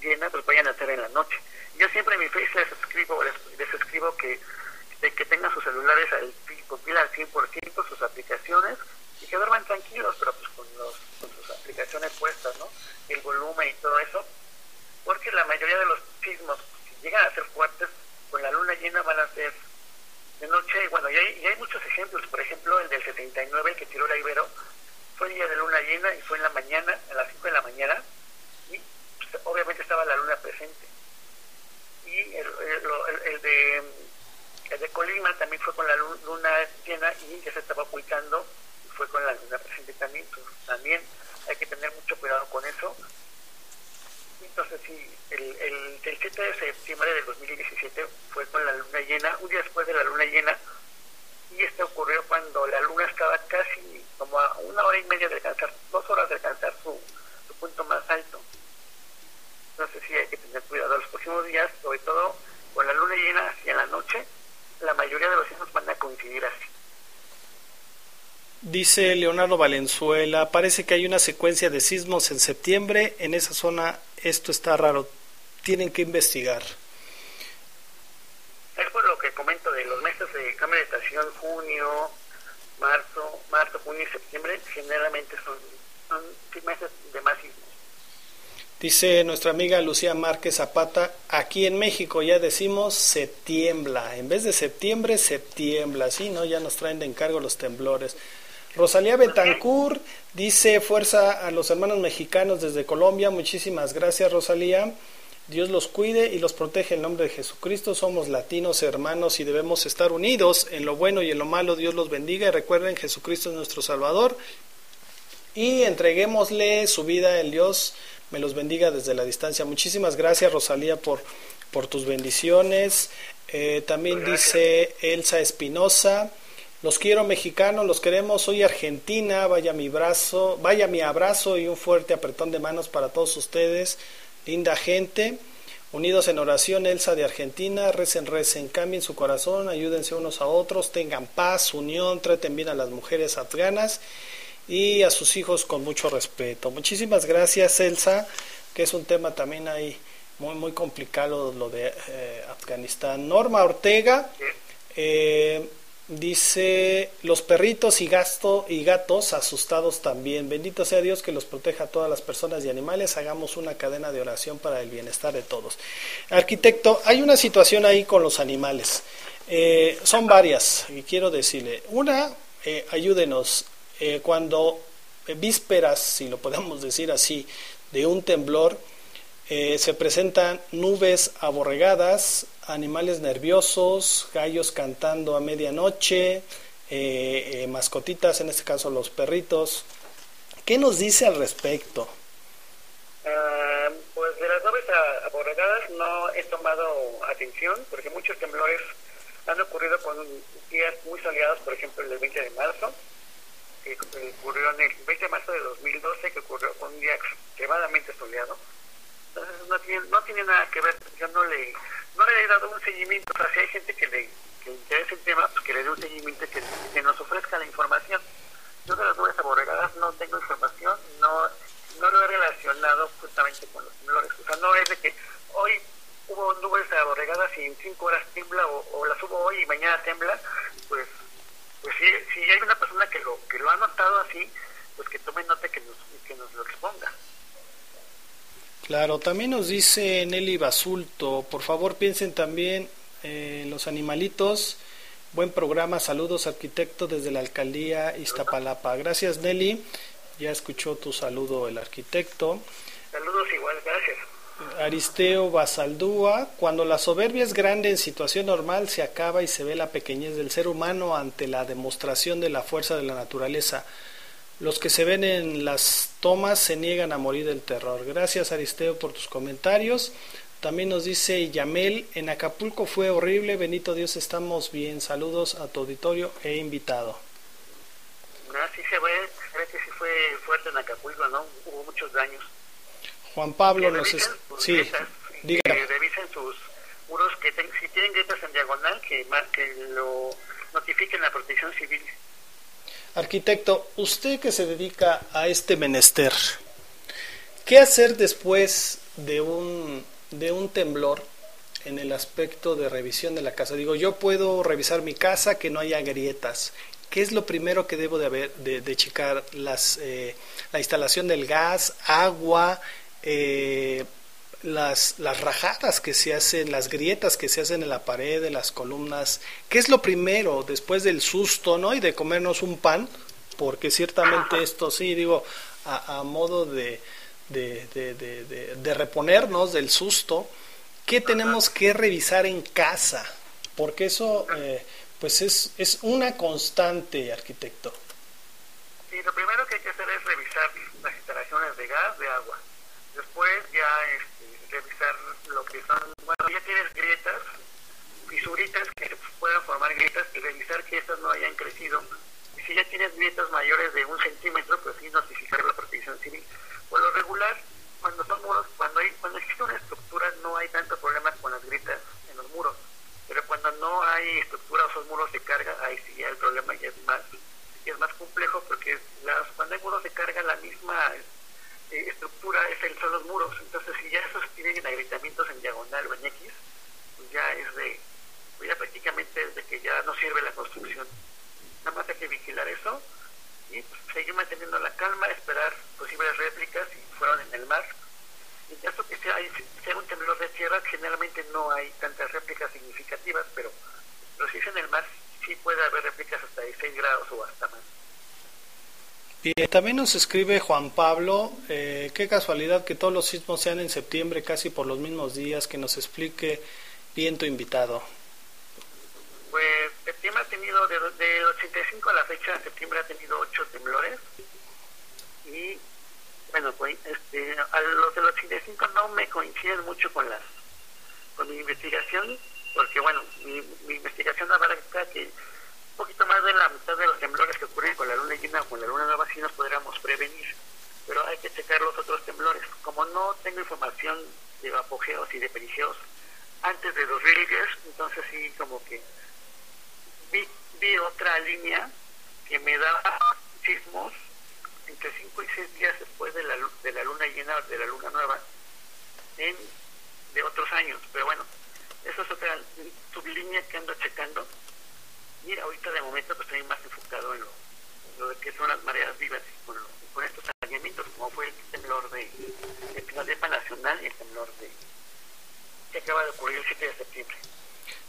llena pues vayan a ser en la noche. Yo siempre en mi face les escribo, les, escribo que, que tengan sus celulares al cumplir al 100% sus aplicaciones y que duerman tranquilos, pero pues con, los, con sus aplicaciones puestas, ¿no? El volumen y todo eso, porque la mayoría de los sismos llegan a ser fuertes, con la luna llena van a ser de noche, bueno, y hay, y hay muchos ejemplos, por ejemplo, el del 79 que tiró la Ibero, fue el día de luna llena y fue en la mañana, a las 5 de la mañana, y pues, obviamente estaba la luna presente. Y el, el, el, de, el de Colima también fue con la luna llena y ya se estaba ocultando, y fue con la luna presente también, entonces también hay que tener mucho cuidado con eso. Entonces, sí, el, el, el 7 de septiembre del 2017 fue con la luna llena, un día después de la luna llena, y esto ocurrió cuando la luna estaba casi como a una hora y media de alcanzar, dos horas de alcanzar su, su punto más alto. Entonces, sí, hay que tener cuidado los próximos días, sobre todo con la luna llena hacia la noche, la mayoría de los signos van a coincidir así. Dice Leonardo Valenzuela, parece que hay una secuencia de sismos en septiembre, en esa zona esto está raro, tienen que investigar. Es por lo que comento de los meses de cambio de estación, junio, marzo, marzo, junio y septiembre, generalmente son, son meses de más sismos. Dice nuestra amiga Lucía Márquez Zapata, aquí en México ya decimos se tiembla, en vez de septiembre se tiembla, sí, ¿no? Ya nos traen de encargo los temblores. Rosalía Betancourt dice fuerza a los hermanos mexicanos desde Colombia, muchísimas gracias Rosalía. Dios los cuide y los protege en nombre de Jesucristo. Somos latinos hermanos y debemos estar unidos en lo bueno y en lo malo. Dios los bendiga y recuerden, Jesucristo es nuestro Salvador. Y entreguémosle su vida, el Dios me los bendiga desde la distancia. Muchísimas gracias Rosalía por, por tus bendiciones. Eh, también dice Elsa Espinosa. Los quiero mexicanos, los queremos. Soy Argentina. Vaya mi brazo, vaya mi abrazo y un fuerte apretón de manos para todos ustedes. Linda gente. Unidos en oración, Elsa de Argentina, recen, recen, cambien su corazón, ayúdense unos a otros, tengan paz, unión, traten bien a las mujeres afganas y a sus hijos con mucho respeto. Muchísimas gracias, Elsa, que es un tema también ahí muy, muy complicado lo de eh, Afganistán. Norma Ortega eh, dice, los perritos y, gasto, y gatos asustados también. Bendito sea Dios que los proteja a todas las personas y animales. Hagamos una cadena de oración para el bienestar de todos. Arquitecto, hay una situación ahí con los animales. Eh, son varias, y quiero decirle. Una, ayúdenos eh, cuando eh, vísperas, si lo podemos decir así, de un temblor, eh, se presentan nubes aborregadas, animales nerviosos, gallos cantando a medianoche, mascotitas, en este caso los perritos. ¿Qué nos dice al respecto? Ah, pues de las nubes aborregadas no he tomado atención, porque muchos temblores han ocurrido con días muy soleados, por ejemplo el del 20 de marzo, que ocurrió en el 20 de marzo de 2012, que ocurrió un día extremadamente soleado. Entonces no tiene, no tiene nada que ver, yo no le, no le he dado un seguimiento, o sea, si hay gente que le, que interesa el tema, pues que le dé un seguimiento que, que nos ofrezca la información. Yo de las nubes aborregadas no tengo información, no, no lo he relacionado justamente con los temblores. O sea, no es de que hoy hubo nubes aborregadas y en cinco horas tiembla o, o las hubo hoy y mañana tembla, pues pues si, si hay una persona que lo que lo ha notado así, pues que tome nota que nos, que nos lo exponga. Claro, también nos dice Nelly Basulto, por favor piensen también eh, los animalitos. Buen programa, saludos arquitecto desde la alcaldía Iztapalapa. Gracias Nelly, ya escuchó tu saludo el arquitecto. Saludos igual, gracias. Aristeo Basaldúa, cuando la soberbia es grande en situación normal se acaba y se ve la pequeñez del ser humano ante la demostración de la fuerza de la naturaleza. Los que se ven en las tomas se niegan a morir del terror. Gracias Aristeo por tus comentarios. También nos dice Yamel, en Acapulco fue horrible, bendito Dios, estamos bien. Saludos a tu auditorio e invitado. No, sí se ve, que sí fue fuerte en Acapulco, ¿no? Hubo muchos daños. Juan Pablo nos es... sí, diga. Que revisen sus muros, que si tienen grietas en diagonal, que, que lo notifiquen a protección civil. Arquitecto, usted que se dedica a este menester, ¿qué hacer después de un, de un temblor en el aspecto de revisión de la casa? Digo, yo puedo revisar mi casa, que no haya grietas. ¿Qué es lo primero que debo de, haber, de, checar? Las, eh, la instalación del gas, agua, eh, las, las rajadas que se hacen, las grietas que se hacen en la pared, en las columnas, ¿qué es lo primero después del susto, ¿no? Y de comernos un pan, porque ciertamente esto sí, digo, a, modo de, de, de, de, reponernos del susto, ¿qué tenemos que revisar en casa? Porque eso, eh, pues es, es una constante, arquitecto. Sí, lo primero que hay que hacer es revisar las instalaciones de gas, de agua después ya este, que son, bueno, ya tienes grietas, fisuritas que puedan formar grietas y revisar que estas no hayan crecido. Y si ya tienes grietas mayores de un centímetro, pues sí notificar la protección civil. Por lo regular, cuando son muros, cuando, hay, cuando existe una estructura no hay tanto problema con las grietas en los muros. Pero cuando no hay estructura o son muros de carga, ahí sí ya el problema ya es más, es más complejo porque las, cuando hay muros de carga la misma eh, estructura es el, son los muros. Entonces si ya esos tienen agrietamientos en diagonal o en X, pues ya es de, pues ya prácticamente es de que ya no sirve la construcción. Nada más hay que vigilar eso y pues, seguir manteniendo la calma, esperar posibles réplicas si fueron en el mar. En caso que sea, sea un temblor de tierra, generalmente no hay tantas réplicas significativas, pero, pero si es en el mar, sí puede haber réplicas hasta de 6 grados o hasta más. Bien, también nos escribe Juan Pablo, eh, qué casualidad que todos los sismos sean en septiembre, casi por los mismos días, que nos explique bien tu invitado. Pues septiembre ha tenido, de, de 85 a la fecha, septiembre ha tenido 8 temblores. Y bueno, pues este, a los del 85 no me coinciden mucho con las con mi investigación, porque bueno, mi, mi investigación abarca que poquito más de la mitad de los temblores que ocurren con la luna llena o con la luna nueva sí nos podríamos prevenir, pero hay que checar los otros temblores. Como no tengo información de apogeos y de perigeos antes de 2010, entonces sí como que vi, vi otra línea que me da sismos entre 5 y 6 días después de la, de la luna llena, de la luna nueva, en, de otros años. Pero bueno, eso es otra sublínea que ando checando. Y ahorita de momento pues estoy más enfocado en lo, en lo de que son las mareas vivas y con, lo, con estos alineamientos, como fue el temblor de, de Filadelfia Nacional y el temblor de que acaba de ocurrir el 7 de septiembre.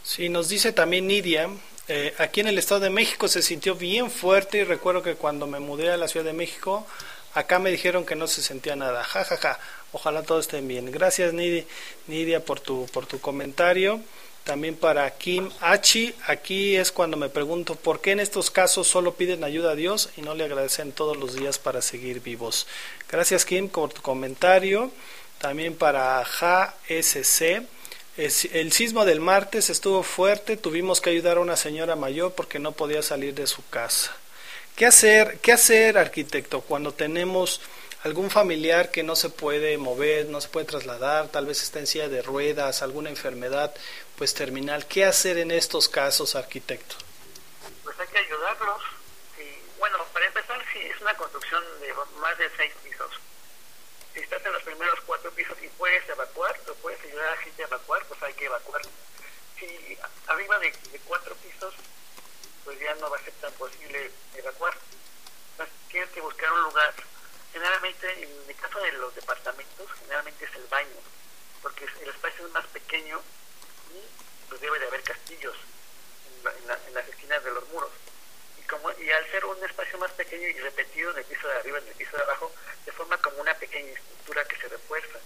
Sí, nos dice también Nidia, eh, aquí en el Estado de México se sintió bien fuerte y recuerdo que cuando me mudé a la Ciudad de México, acá me dijeron que no se sentía nada. Ja, ja, ja. Ojalá todos estén bien. Gracias Nidia, Nidia por tu por tu comentario. También para Kim Hachi, aquí es cuando me pregunto por qué en estos casos solo piden ayuda a Dios y no le agradecen todos los días para seguir vivos. Gracias Kim por tu comentario. También para JSC. El sismo del martes estuvo fuerte, tuvimos que ayudar a una señora mayor porque no podía salir de su casa. ¿Qué hacer, qué hacer arquitecto, cuando tenemos algún familiar que no se puede mover, no se puede trasladar, tal vez está en silla de ruedas, alguna enfermedad pues terminal? ¿Qué hacer en estos casos, arquitecto? Pues hay que ayudarlos. Bueno, para empezar, si es una construcción de más de seis pisos, si estás en los primeros cuatro pisos y puedes evacuar, o puedes ayudar a la gente a evacuar, pues hay que evacuar. Si arriba de, cuatro pisos, pues ya no va a ser tan posible evacuar. Tienes que buscar un lugar. Generalmente, en el caso de los departamentos, generalmente es el baño, porque el espacio es más pequeño y pues debe de haber castillos en, la, en, la, en las esquinas de los muros como, y al ser un espacio más pequeño y repetido en el piso de arriba y en el piso de abajo, se forma como una pequeña estructura que se refuerza.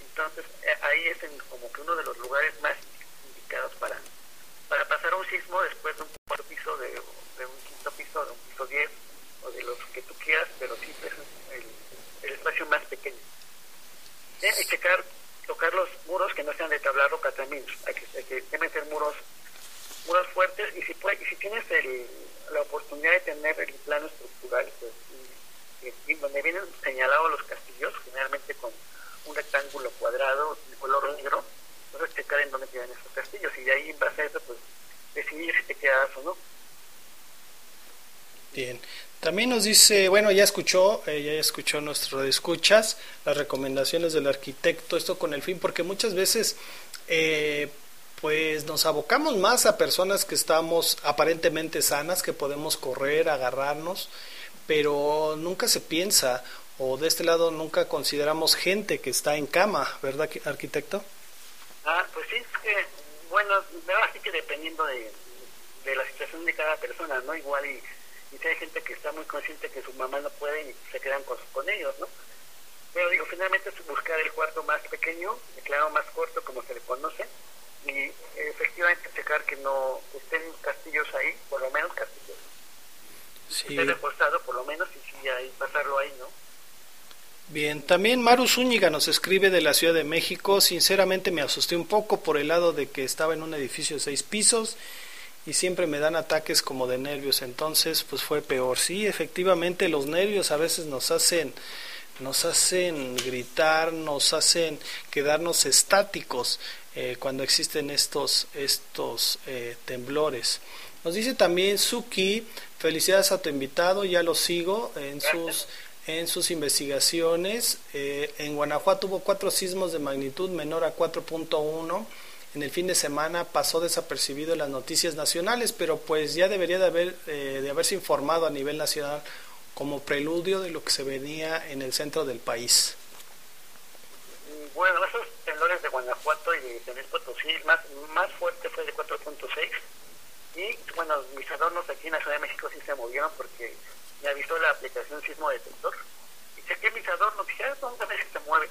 Entonces, eh, ahí es en, como que uno de los lugares más indicados para, para pasar un sismo después de un cuarto piso, de, un quinto piso, de un piso 10, o de los que tú quieras, pero sí es el, el espacio más pequeño. Eh, que checar, tocar los muros que no sean de tabla roca también, hay que, hay muros muros fuertes. Y si puede, y si tienes el, la oportunidad de tener el plano estructural pues y, y, y donde vienen señalados los castillos generalmente con un rectángulo cuadrado de color negro entonces checar en dónde quedan esos castillos. Y de ahí en base a eso pues decidir si te quedas o no. Bien también nos dice, bueno, ya escuchó, eh, ya escuchó nuestro escuchas, las recomendaciones del arquitecto, esto con el fin, porque muchas veces eh, pues nos abocamos más a personas que estamos aparentemente sanas, que podemos correr, agarrarnos, pero nunca se piensa, o de este lado nunca consideramos gente que está en cama, ¿verdad, arquitecto? Ah, pues sí, es que, bueno, así que dependiendo de, de, la situación de cada persona, ¿no? Igual y, y si hay gente que está muy consciente que su mamá no puede y se quedan con, con ellos, ¿no? Pero digo, finalmente es buscar el cuarto más pequeño, el claro más corto, como se le conoce, y efectivamente checar que no estén castillos ahí, por lo menos castillos. Sí. Esté reforzado por lo menos y sí, ahí pasarlo ahí, ¿no? Bien, también Maru Zúñiga nos escribe de la Ciudad de México. Sinceramente me asusté un poco por el lado de que estaba en un edificio de seis pisos y siempre me dan ataques como de nervios. Entonces, pues fue peor. Sí, efectivamente, los nervios a veces nos hacen nos hacen gritar, nos hacen quedarnos estáticos eh, cuando existen estos estos eh, temblores. Nos dice también Suki, felicidades a tu invitado, ya lo sigo en sus en sus investigaciones. Eh, en Guanajuato hubo cuatro sismos de magnitud menor a 4.1. En el fin de semana pasó desapercibido en las noticias nacionales, pero pues ya debería de, haber, eh, de haberse informado a nivel nacional como preludio de lo que se venía en el centro del país. Bueno, esos temblores de Guanajuato y de San Luis Potosí, más, más fuerte fue de 4.6. Y bueno, mis adornos aquí en la Ciudad de México sí se movieron porque me avisó la aplicación Sismo Detector. Y chequé mis adornos, dije, ah, ¿dónde se mueve?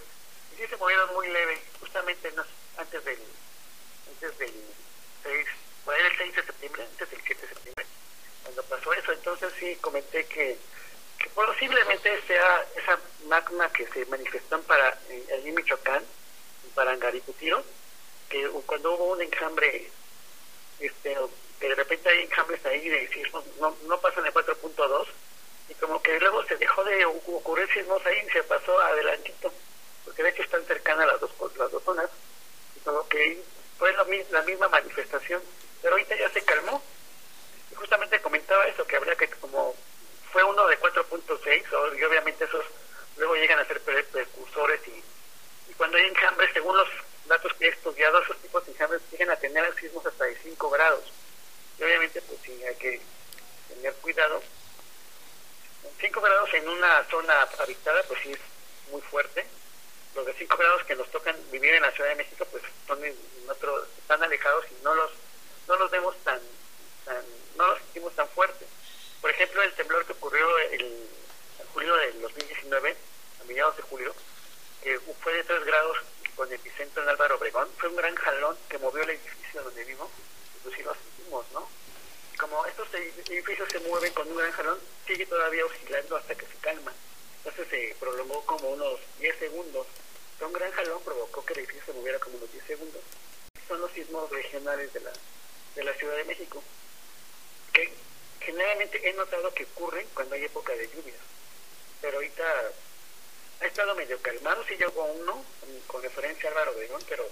Y sí se movieron muy leve, justamente no, antes del, antes del 6, bueno, el 6 de septiembre, antes del 7 de septiembre, cuando pasó eso. Entonces sí comenté que, posiblemente sea esa magma que se manifestó para, en, Michoacán, en Parangaricutiro, que cuando hubo un enjambre, este, que de repente hay enjambres ahí de sismos, no, no pasan de 4.2, y como que luego se dejó de ocurrir sismos ahí y se pasó adelantito, porque de hecho están cercanas las dos, las dos zonas, y como que fue la, la misma manifestación, pero ahorita ya se calmó, y justamente comentaba eso, que habría que como fue uno de 4.6, y obviamente esos luego llegan a ser precursores y, y cuando hay enjambres, según los datos que he estudiado, esos tipos de enjambres llegan a tener sismos hasta de 5 grados. Y obviamente pues sí hay que tener cuidado 5 grados en una zona habitada, pues sí es muy fuerte. Los de 5 grados que nos tocan vivir en la Ciudad de México, pues son en otro, están alejados y no los no los vemos tan, tan no los sentimos tan fuertes. Por ejemplo, el temblor que ocurrió el, en julio del 2019, a mediados de julio, que fue de 3 grados con epicentro en Álvaro Obregón, fue un gran jalón que movió el edificio donde vivo, inclusive lo sentimos, ¿no? como estos edificios se mueven con un gran jalón, sigue todavía oscilando hasta que se calma. Entonces se prolongó como unos 10 segundos. Un gran jalón provocó que el edificio se moviera como unos 10 segundos. Son los sismos regionales de la, de la Ciudad de México, que generalmente he notado que ocurren cuando hay época de lluvias. Pero ahorita ha estado medio calmado, si llegó uno, con, referencia a Álvaro Obregón, pero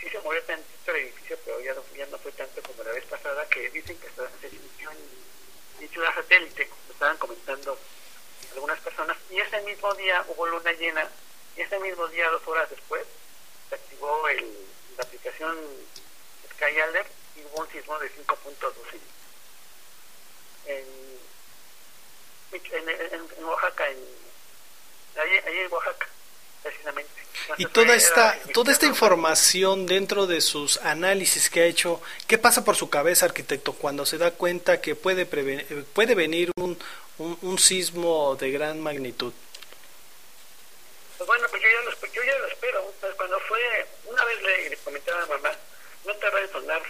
sí se movió tantito el edificio, pero ya no, ya no fue tanto como la vez pasada, que dicen que se inició en, ciudad satélite, como estaban comentando algunas personas, y ese mismo día hubo luna llena, ese mismo día, dos horas después, se activó el, la aplicación Sky Alert y hubo un sismo de 5.2 en, en, en, en, Oaxaca, en, ahí, ahí en Oaxaca, precisamente. Y toda esta, toda esta información dentro de sus análisis que ha hecho, ¿qué pasa por su cabeza, arquitecto, cuando se da cuenta que puede, puede venir un, un, sismo de gran magnitud? Pues bueno, pues yo ya lo, yo ya lo espero. Pues cuando fue, una vez le, comentaba a mamá, no te va a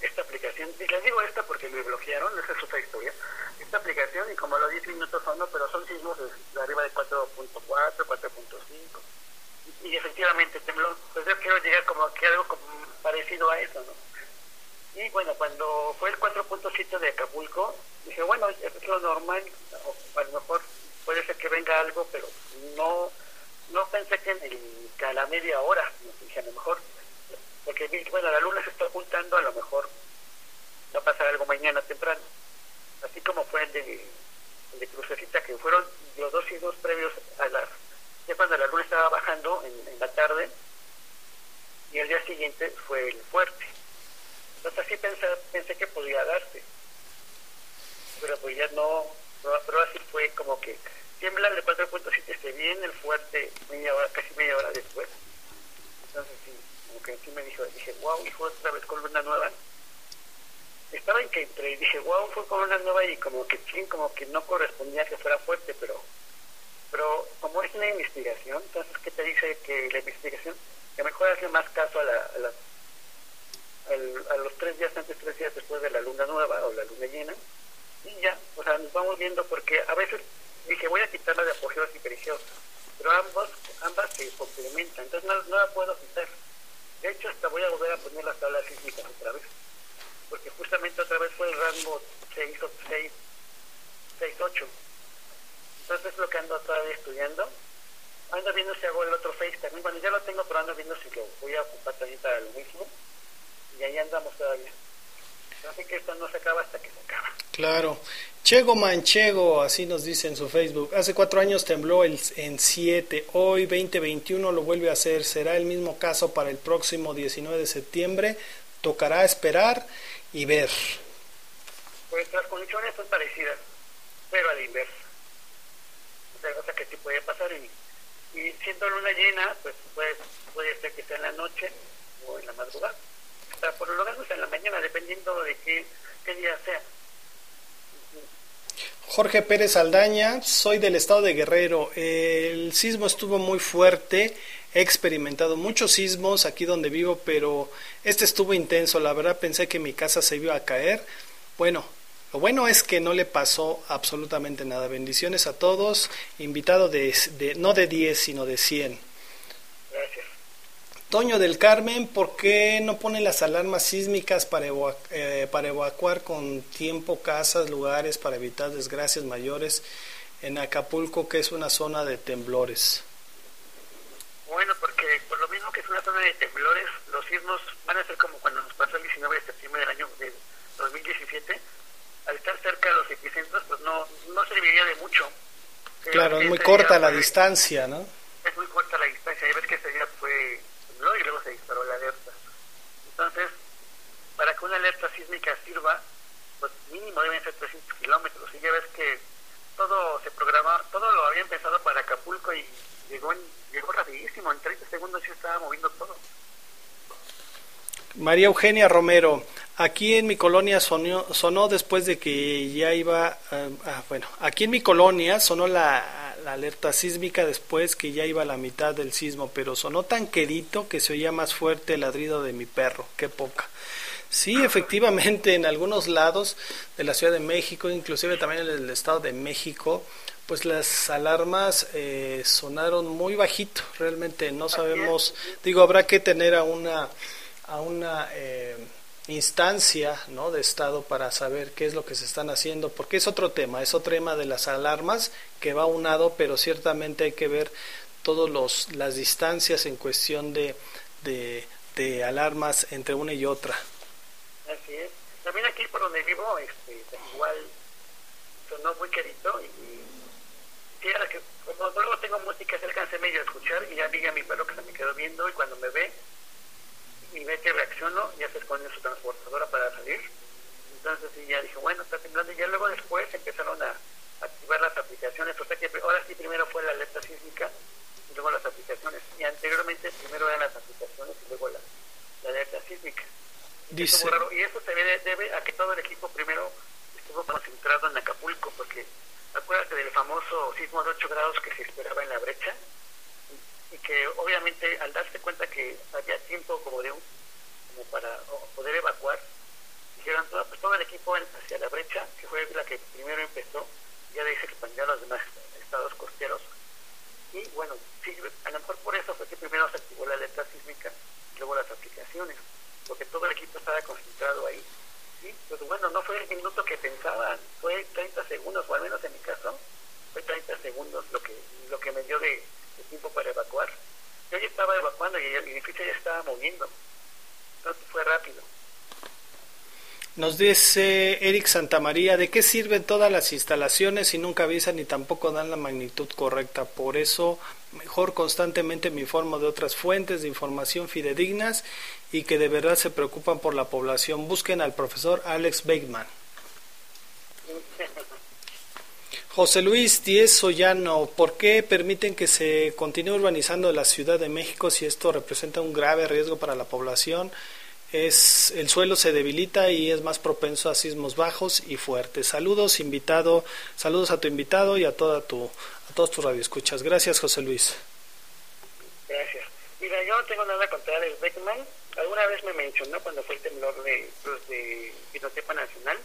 esta aplicación. Y les digo esta porque me bloquearon, esa es otra historia. Esta aplicación, y como los 10 minutos son, pero son sismos de, arriba de 4.4, 4.5 y efectivamente tembló. Pues yo quiero llegar como que algo como parecido a eso, ¿no? Y bueno, cuando fue el 4.7 de Acapulco, dije, bueno, es lo normal, a lo mejor puede ser que venga algo, pero no no pensé que, en el, que a la media hora, dije, a lo mejor, porque bueno, la luna se está ocultando, a lo mejor va a pasar algo mañana temprano. Así como fue el de, de Crucecita, que fueron los dos signos previos a las cuando la luna estaba bajando en, la tarde y el día siguiente fue el fuerte. Entonces así pensé, pensé que podía darse. Pero pues ya no, pero así fue como que tiembla el de 4.7, se viene el fuerte media hora, casi media hora después. Entonces sí, como que sí me dijo, dije, wow, y fue otra vez con luna nueva. Estaba en que entre, dije, wow, fue con luna nueva y como que como que no correspondía que fuera fuerte, pero pero como es una investigación, entonces, ¿qué te dice que la investigación, que mejor hace más caso a, la, a, la, a, los tres días antes, tres días después de la luna nueva o la luna llena? Y ya, o sea, nos vamos viendo porque a veces dije, voy a quitarla de apogeos y perigeos, pero ambos, ambas se complementan, entonces no, no la puedo quitar. De hecho, hasta voy a volver a poner las tablas sísmicas otra vez, porque justamente otra vez fue el rango 6 o 6, 6 8. Entonces es lo que ando todavía estudiando. Ando viendo si hago el otro face también, bueno, ya lo tengo, pero ando viendo si lo voy a ocupar también para lo mismo. Y ahí andamos todavía. Así que esto no se acaba hasta que se acaba. Claro. Chego Manchego, así nos dice en su Facebook. Hace cuatro años tembló el, en 7. Hoy 2021 lo vuelve a hacer. Será el mismo caso para el próximo 19 de septiembre. Tocará esperar y ver. Pues las condiciones son parecidas, pero a la inversa. O sea, o sea que sí puede pasar. Y, y siendo luna llena, pues puede, puede ser que sea en la noche o en la madrugada. O sea, por lo menos en la mañana, dependiendo de qué, qué día sea. Jorge Pérez Aldaña, soy del estado de Guerrero. El sismo estuvo muy fuerte. He experimentado muchos sismos aquí donde vivo, pero este estuvo intenso. La verdad pensé que mi casa se iba a caer. Bueno, lo bueno es que no le pasó absolutamente nada. Bendiciones a todos. Invitado de, no de 10, sino de 100. Gracias. Toño del Carmen, ¿por qué no ponen las alarmas sísmicas para, eh, para evacuar con tiempo casas, lugares para evitar desgracias mayores en Acapulco, que es una zona de temblores? Bueno, porque por lo mismo que es una zona de temblores, los sismos van a ser como cuando nos pasó el 19 de septiembre del año de 2017. Al estar cerca de los epicentros, pues no, no serviría de mucho. Claro, es muy corta la distancia, ¿no? Es muy corta la distancia. Y ves que ese día fue temblor y luego se disparó la alerta. Entonces, para que una alerta sísmica sirva, pues mínimo deben ser 300 kilómetros. Y ya ves que todo se programa, todo lo había empezado para Acapulco y llegó, llegó rapidísimo. En 30 segundos ya estaba moviendo todo. María Eugenia Romero, aquí en mi colonia sonó, sonó después de que ya iba, eh, ah, bueno, aquí en mi colonia sonó la, la alerta sísmica después que ya iba a la mitad del sismo, pero sonó tan quedito que se oía más fuerte el ladrido de mi perro, qué poca. Sí, efectivamente, en algunos lados de la Ciudad de México, inclusive también en el Estado de México, pues las alarmas eh, sonaron muy bajito, realmente no sabemos, digo, habrá que tener a una a una eh, instancia ¿no? de Estado para saber qué es lo que se están haciendo, porque es otro tema, es otro tema de las alarmas que va unado, pero ciertamente hay que ver todas las distancias en cuestión de, de, de alarmas entre una y otra. Así es. También aquí por donde vivo, este, igual sonó muy querido y, y ahora que como luego tengo música, se alcancé medio a escuchar y ya vi a mi perro que se me quedó viendo y cuando me ve y ve que reacciono, ya se esconde su transportadora para salir. Entonces sí, ya dije, bueno, está temblando y ya luego después empezaron a activar las aplicaciones, o sea que ahora sí primero fue la alerta sísmica y luego las aplicaciones. Y anteriormente primero eran las aplicaciones y luego la alerta sísmica. Dice. Y eso se debe, debe a que todo el equipo primero estuvo concentrado en Acapulco, porque acuérdate del famoso sismo de 8 grados que se esperaba en la brecha, y que obviamente al darse cuenta que había tiempo como de un, como para poder evacuar, dijeron todo, pues todo el equipo hacia la brecha, que fue la que primero empezó, ya de ahí se expandió a los demás estados costeros. Y bueno, sí, a lo mejor por eso fue que primero se activó la alerta sísmica, y luego las aplicaciones, porque todo el equipo estaba concentrado ahí. Sí, pues bueno, no fue el minuto que pensaban, fue 30 segundos, o al menos en mi caso, fue 30 segundos lo que lo que me dio de, de tiempo para evacuar. Yo ya estaba evacuando y el edificio ya estaba moviendo, entonces fue rápido. Nos dice Eric Santamaría, ¿de qué sirven todas las instalaciones si nunca avisan ni tampoco dan la magnitud correcta? Por eso, mejor constantemente me informo de otras fuentes de información fidedignas y que de verdad se preocupan por la población. Busquen al profesor Alex Beckman. José Luis Díez Sollano, ¿por qué permiten que se continúe urbanizando la Ciudad de México si esto representa un grave riesgo para la población? Es, el suelo se debilita y es más propenso a sismos bajos y fuertes. Saludos, invitado, saludos a tu invitado y a toda tu, a todos tus radioescuchas. Gracias, José Luis. Gracias. Mira, yo no tengo nada contra Alex Beckman. Alguna vez me mencionó cuando fue el temblor de, pues, de Nacional.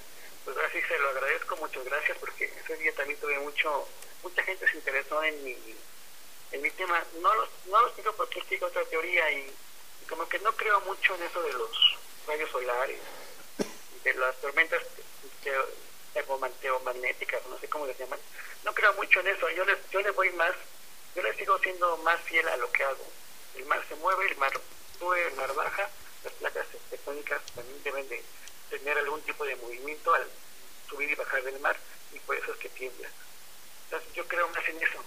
Pues así se lo agradezco, muchas gracias, porque ese día también tuve mucho, mucha gente se interesó en mi, en mi llama? No los, no los sigo porque sigo otra teoría y como que no creo mucho en eso de los rayos solares, de las tormentas termomagnéticas, no sé cómo les llaman. No creo mucho en eso. Yo les, yo les voy más, yo les sigo siendo más fiel a lo que hago. El mar se mueve, el mar sube, el mar baja, las placas tectónicas también deben de tener algún tipo de movimiento al subir y bajar del mar y por eso es que tiembla. Entonces yo creo más en eso.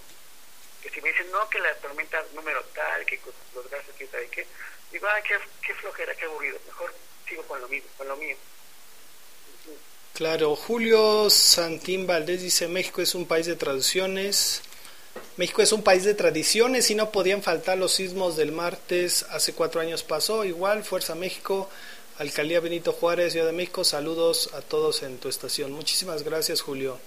Que si me dicen, no, que la tormenta número tal, que los gases, que sabe qué, digo, ay, qué, qué flojera, qué aburrido, mejor sigo con lo mismo, con lo mío. Claro, Julio Santín Valdés dice, México es un país de tradiciones. México es un país de tradiciones y no podían faltar los sismos del martes. Hace cuatro años pasó. Igual, Fuerza México, Alcaldía Benito Juárez, Ciudad de México. Saludos a todos en tu estación. Muchísimas gracias, Julio.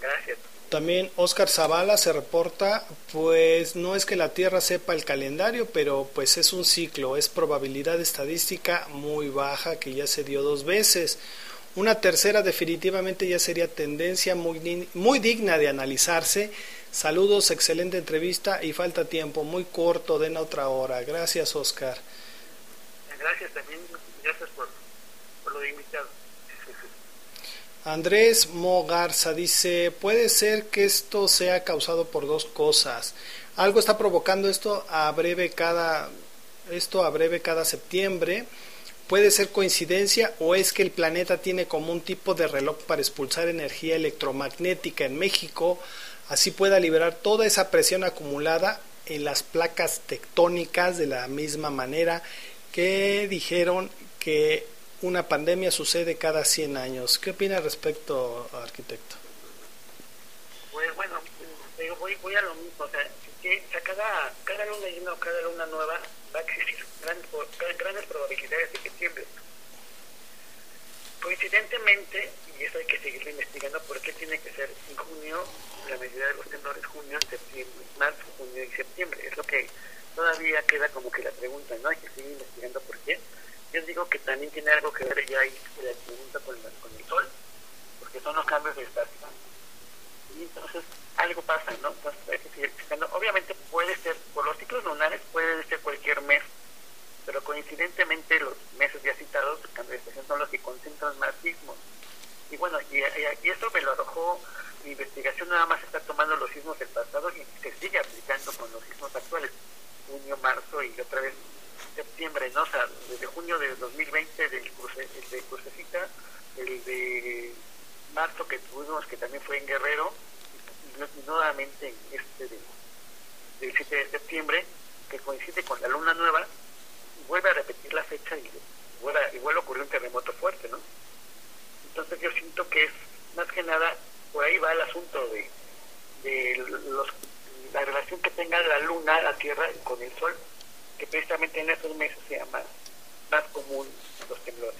Gracias. También Oscar Zavala se reporta, pues no es que la Tierra sepa el calendario, pero pues es un ciclo, es probabilidad estadística muy baja que ya se dio dos veces. Una tercera definitivamente ya sería tendencia muy, muy digna de analizarse. Saludos, excelente entrevista y falta tiempo, muy corto, den otra hora. Gracias, Oscar. Gracias también, gracias por, por lo invitado. Andrés Mogarza dice, puede ser que esto sea causado por dos cosas. Algo está provocando esto a breve cada esto a breve cada septiembre. Puede ser coincidencia o es que el planeta tiene como un tipo de reloj para expulsar energía electromagnética en México, así pueda liberar toda esa presión acumulada en las placas tectónicas de la misma manera que dijeron que una pandemia sucede cada 100 años. ¿Qué opina respecto, arquitecto? Pues bueno, voy, voy a lo mismo. O sea, cada, cada luna llena o cada luna nueva va a existir grandes, probabilidades de que. Coincidentemente, y eso hay que seguirlo investigando, ¿por qué tiene que ser en junio? La mayoría de los temblores junio, septiembre, marzo, junio y septiembre. Es lo que todavía queda como que la pregunta, ¿no? Hay que seguir investigando por qué yo digo que también tiene algo que ver ya ahí la pregunta con, el sol, porque son los cambios de estación. Y entonces algo pasa, ¿no? Entonces hay. Obviamente puede ser, por los ciclos lunares puede ser cualquier mes, pero coincidentemente los meses ya citados, el cambio de estación, son los que concentran más sismos. Y bueno, y, y, y esto me lo arrojó mi investigación, nada más está tomando los sismos del pasado y se sigue aplicando con los sismos actuales, junio, marzo y otra vez septiembre, ¿no? O sea, desde junio de 2020 del cruce, el de Crucecita, el de marzo que tuvimos, que también fue en Guerrero, y, nuevamente en este de, del 7 de septiembre, que coincide con la luna nueva, vuelve a repetir la fecha y vuelve, y vuelve a ocurrir un terremoto fuerte, ¿no? Entonces yo siento que es más que nada, por ahí va el asunto de, de los, la relación que tenga la luna, la Tierra con el Sol, que precisamente en esos meses sea más, más común los temblores.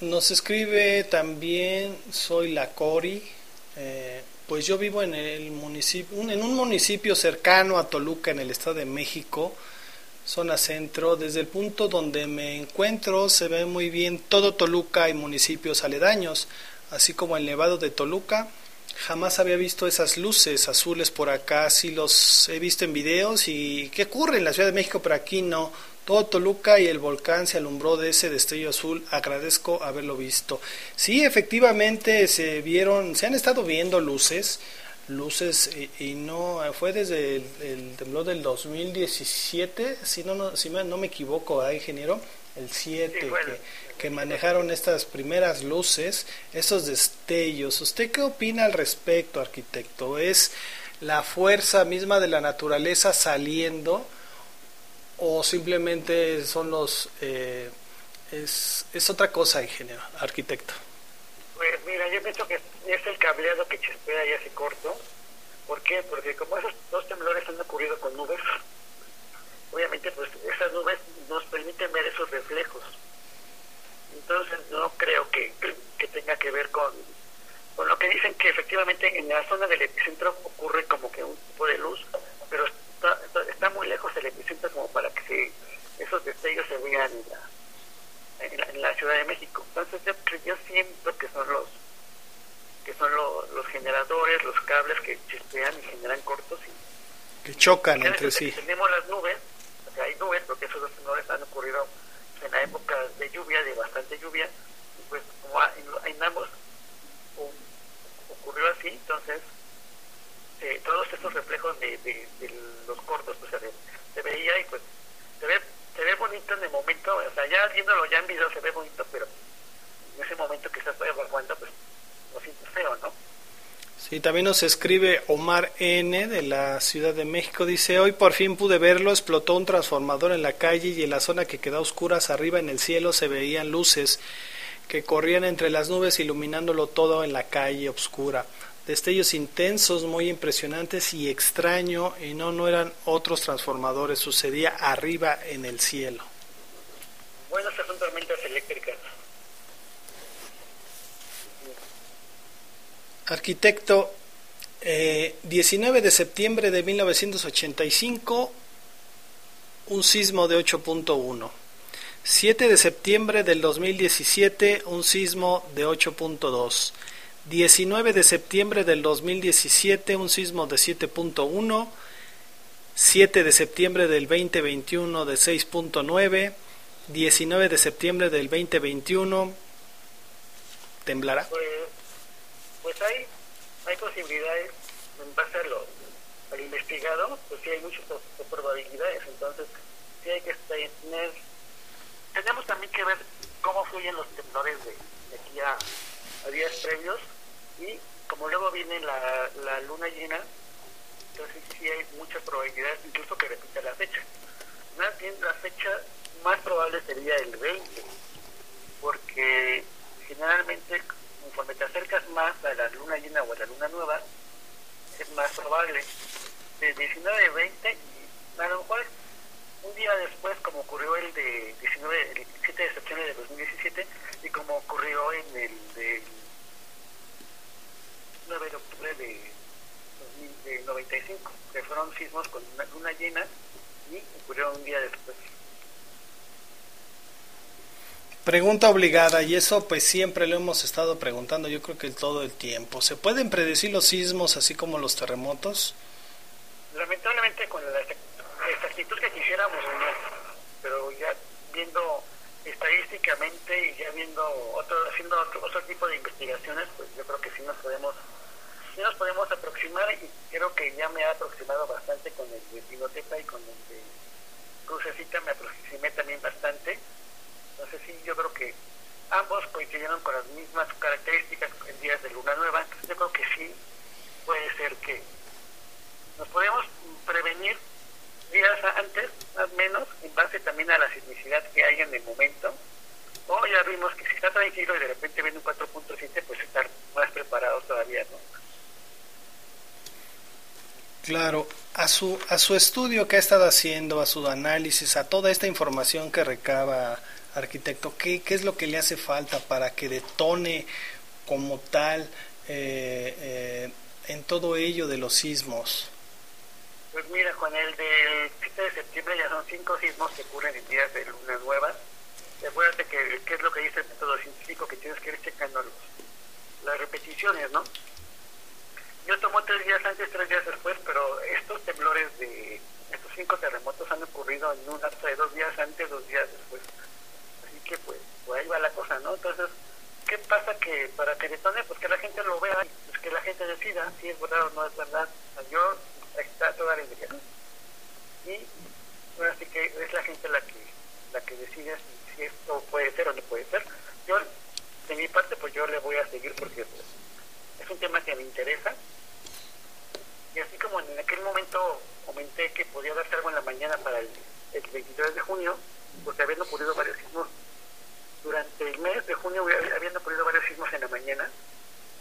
Nos escribe también, soy la Cori, eh, pues yo vivo en el municipio, en un municipio cercano a Toluca, en el Estado de México, zona centro. Desde el punto donde me encuentro se ve muy bien todo Toluca y municipios aledaños, así como el Nevado de Toluca, Jamás había visto esas luces azules por acá, sí los he visto en videos y ¿qué ocurre en la Ciudad de México? Pero aquí no. Todo Toluca y el volcán se alumbró de ese destello azul. Agradezco haberlo visto. Sí, efectivamente se vieron, se han estado viendo luces, luces y, no fue desde el, temblor del 2017, si no, no si no me equivoco, ¿eh, ingeniero? El 7 que que manejaron estas primeras luces, estos destellos. ¿Usted qué opina al respecto, arquitecto? ¿Es la fuerza misma de la naturaleza saliendo o simplemente son los... Eh, es, es otra cosa, ingeniero, arquitecto? Pues mira, yo pienso que es el cableado que chispea y hace corto. ¿Por qué? Porque como esos dos temblores han ocurrido con nubes, obviamente pues esas nubes nos permiten ver esos reflejos entonces no creo que, que tenga que ver con, con lo que dicen que efectivamente en la zona del epicentro ocurre como que un tipo de luz, pero está, está, muy lejos el epicentro como para que se, esos destellos se vean en la, en la, Ciudad de México. Entonces yo, yo siento que son los que son lo- los generadores, los cables que chispean y generan cortos. Y Que chocan entre sí. Tenemos las nubes, o sea, hay nubes, porque esos dos temblores han ocurrido en la época de lluvia, de bastante lluvia, pues como en, ambos ocurrió así, entonces eh, todos estos reflejos de, los cortos pues se, se veía y pues se ve se ve bonito en el momento, o sea, ya viéndolo ya en video se ve bonito, pero en ese momento que estás evacuando pues lo sientes feo, ¿no? Sí, también nos escribe Omar N de la Ciudad de México. Dice, hoy por fin pude verlo, explotó un transformador en la calle y en la zona que quedó a oscuras arriba en el cielo se veían luces que corrían entre las nubes iluminándolo todo en la calle oscura. Destellos intensos, muy impresionantes y extraño, y no, no eran otros transformadores, sucedía arriba en el cielo. Bueno, son tormentas eléctricas. Arquitecto, eh, 19 de septiembre de 1985, un sismo de 8.1. 7 de septiembre del 2017, un sismo de 8.2. 19 de septiembre del 2017, un sismo de 7.1. 7 de septiembre del 2021 de 6.9. 19 de septiembre del 2021, temblará. Pues, hay, hay posibilidades en base a lo, al investigado, pues sí hay muchas pro- probabilidades, entonces sí hay que tener, tenemos también que ver cómo fluyen los temblores de, aquí a, a días previos y como luego viene la, la luna llena, entonces sí hay muchas probabilidades incluso que repita la fecha. Más bien la fecha más probable sería el 20, porque generalmente conforme te acercas más a la luna llena o a la luna nueva, es más probable. De 19 a 20, y a lo mejor un día después, como ocurrió el de 19, el 7 de septiembre de 2017, y como ocurrió en el de 9 de octubre de, 2000 de 95, que fueron sismos con una luna llena y ocurrió un día después. Pregunta obligada, y eso pues siempre lo hemos estado preguntando, yo creo que todo el tiempo. ¿Se pueden predecir los sismos así como los terremotos? lamentablemente con la exactitud que quisiéramos no, pero ya viendo estadísticamente y ya viendo otro, haciendo otro, otro tipo de investigaciones pues yo creo que sí nos podemos sí nos podemos aproximar y creo que ya me ha aproximado bastante con el de Pinotepa y con el de Crucecita me aproximé también bastante entonces sí yo creo que ambos coincidieron con las mismas características en días de luna nueva yo creo que sí puede ser que nos podemos prevenir días antes, más o menos, en base también a la sismicidad que hay en el momento. O ya vimos que si está tranquilo y de repente viene un 4.7, pues estar más preparados todavía, ¿no? Claro, a su, a su estudio que ha estado haciendo, a su análisis, a toda esta información que recaba arquitecto, ¿qué, qué es lo que le hace falta para que detone como tal eh, eh, en todo ello de los sismos? Pues mira, con el del 7 de septiembre ya son cinco sismos que ocurren en días de luna nueva. Acuérdate que, que es lo que dice el método científico, que tienes que ir checando los, las repeticiones, ¿no? Yo tomo tres días antes, tres días después, pero estos temblores de estos cinco terremotos han ocurrido en un lapso de dos días antes, dos días después. Que pues, ahí va la cosa, ¿no? Entonces, ¿qué pasa que para que detone? Pues que la gente lo vea, pues que la gente decida si es verdad o no es verdad. Yo está toda la investigación. Y bueno, así que es la gente la que la que decide si, si esto puede ser o no puede ser. Yo, de mi parte, pues yo le voy a seguir porque pues, es un tema que me interesa. Y así como en aquel momento comenté que podía darse algo en la mañana para el, el 23 de junio, porque habían ocurrido varios sismos durante el mes de junio, habían ocurrido varios sismos en la mañana.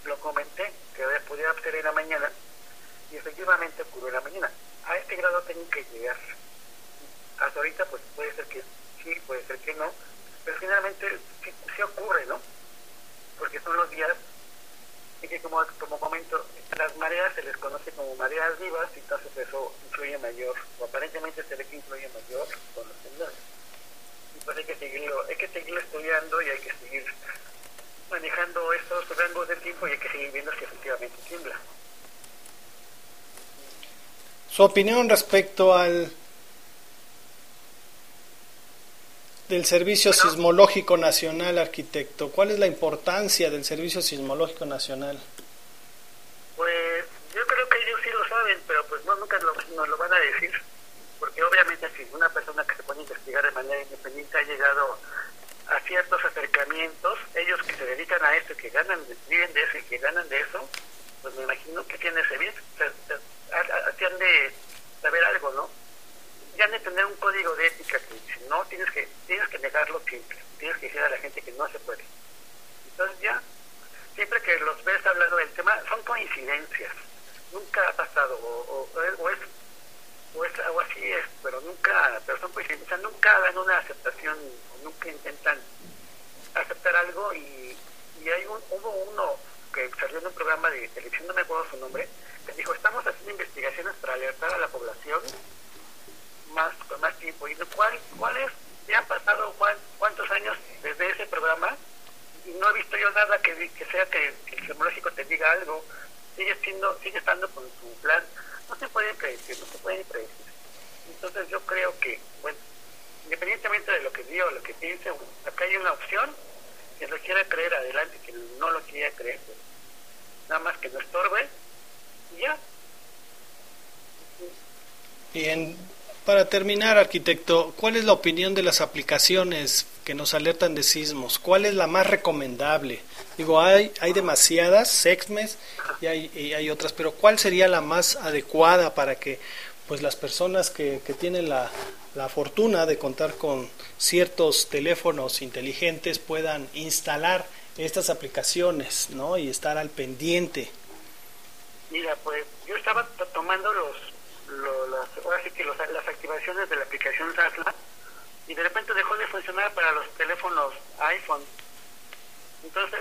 Lo comenté, que podía ser en la mañana y efectivamente ocurrió en la mañana. A este grado tengo que llegar. Hasta ahorita pues puede ser que sí, puede ser que no, pero finalmente sí, ocurre, ¿no? Porque son los días en que como, como comento, las mareas se les conoce como mareas vivas y entonces eso influye mayor, o aparentemente se ve que influye mayor con los temblores. Entonces hay que seguirlo, hay que seguirlo estudiando y hay que seguir manejando estos rangos del tiempo y hay que seguir viendo si efectivamente tiembla. Su opinión respecto al del Servicio Sismológico Nacional, arquitecto. ¿Cuál es la importancia del Servicio Sismológico Nacional? Pues yo creo que ellos sí lo saben, pero pues no nunca nos lo van a decir porque obviamente si una persona que se pone a investigar de manera independiente ha llegado a ciertos acercamientos, ellos que se dedican a esto, que ganan, viven de eso y que ganan de eso, pues me imagino que tiene ese bien, han de saber algo, ¿no? Ya de tener un código de ética que si no tienes que tienes que negarlo siempre, tienes que decir a la gente que no se puede. Entonces ya, siempre que los ves hablando del tema, son coincidencias, nunca ha pasado, o, o, o, es, o así es, pero nunca, pero son coincidencias, nunca dan una aceptación, nunca intentan aceptar algo y, hay un, hubo uno que salió en un programa de televisión, no me acuerdo su nombre, que dijo, estamos haciendo investigaciones para alertar a la población más con más tiempo. ¿Y cuál, cuál es? Ya han pasado cuántos años desde ese programa y no he visto yo nada que, que sea que, el sismológico te diga algo. Sigue siendo, sigue estando con su plan. No se puede predecir, no se puede predecir. Entonces yo creo que, bueno, independientemente de lo que diga o lo que piense, acá hay una opción que lo quiera creer adelante, que no lo quiera creer, pues, nada más que no estorbe y ya. Bien, para terminar, arquitecto, ¿cuál es la opinión de las aplicaciones que nos alertan de sismos? ¿Cuál es la más recomendable? Digo, hay, hay demasiadas, Sexmes, y hay, y hay otras, pero ¿cuál sería la más adecuada para que pues las personas que, que tienen la, la fortuna de contar con ciertos teléfonos inteligentes puedan instalar estas aplicaciones, ¿no? Y estar al pendiente. Mira, pues yo estaba tomando los, las, ahora sí que las activaciones de la aplicación Sasla y de repente dejó de funcionar para los teléfonos iPhone. Entonces,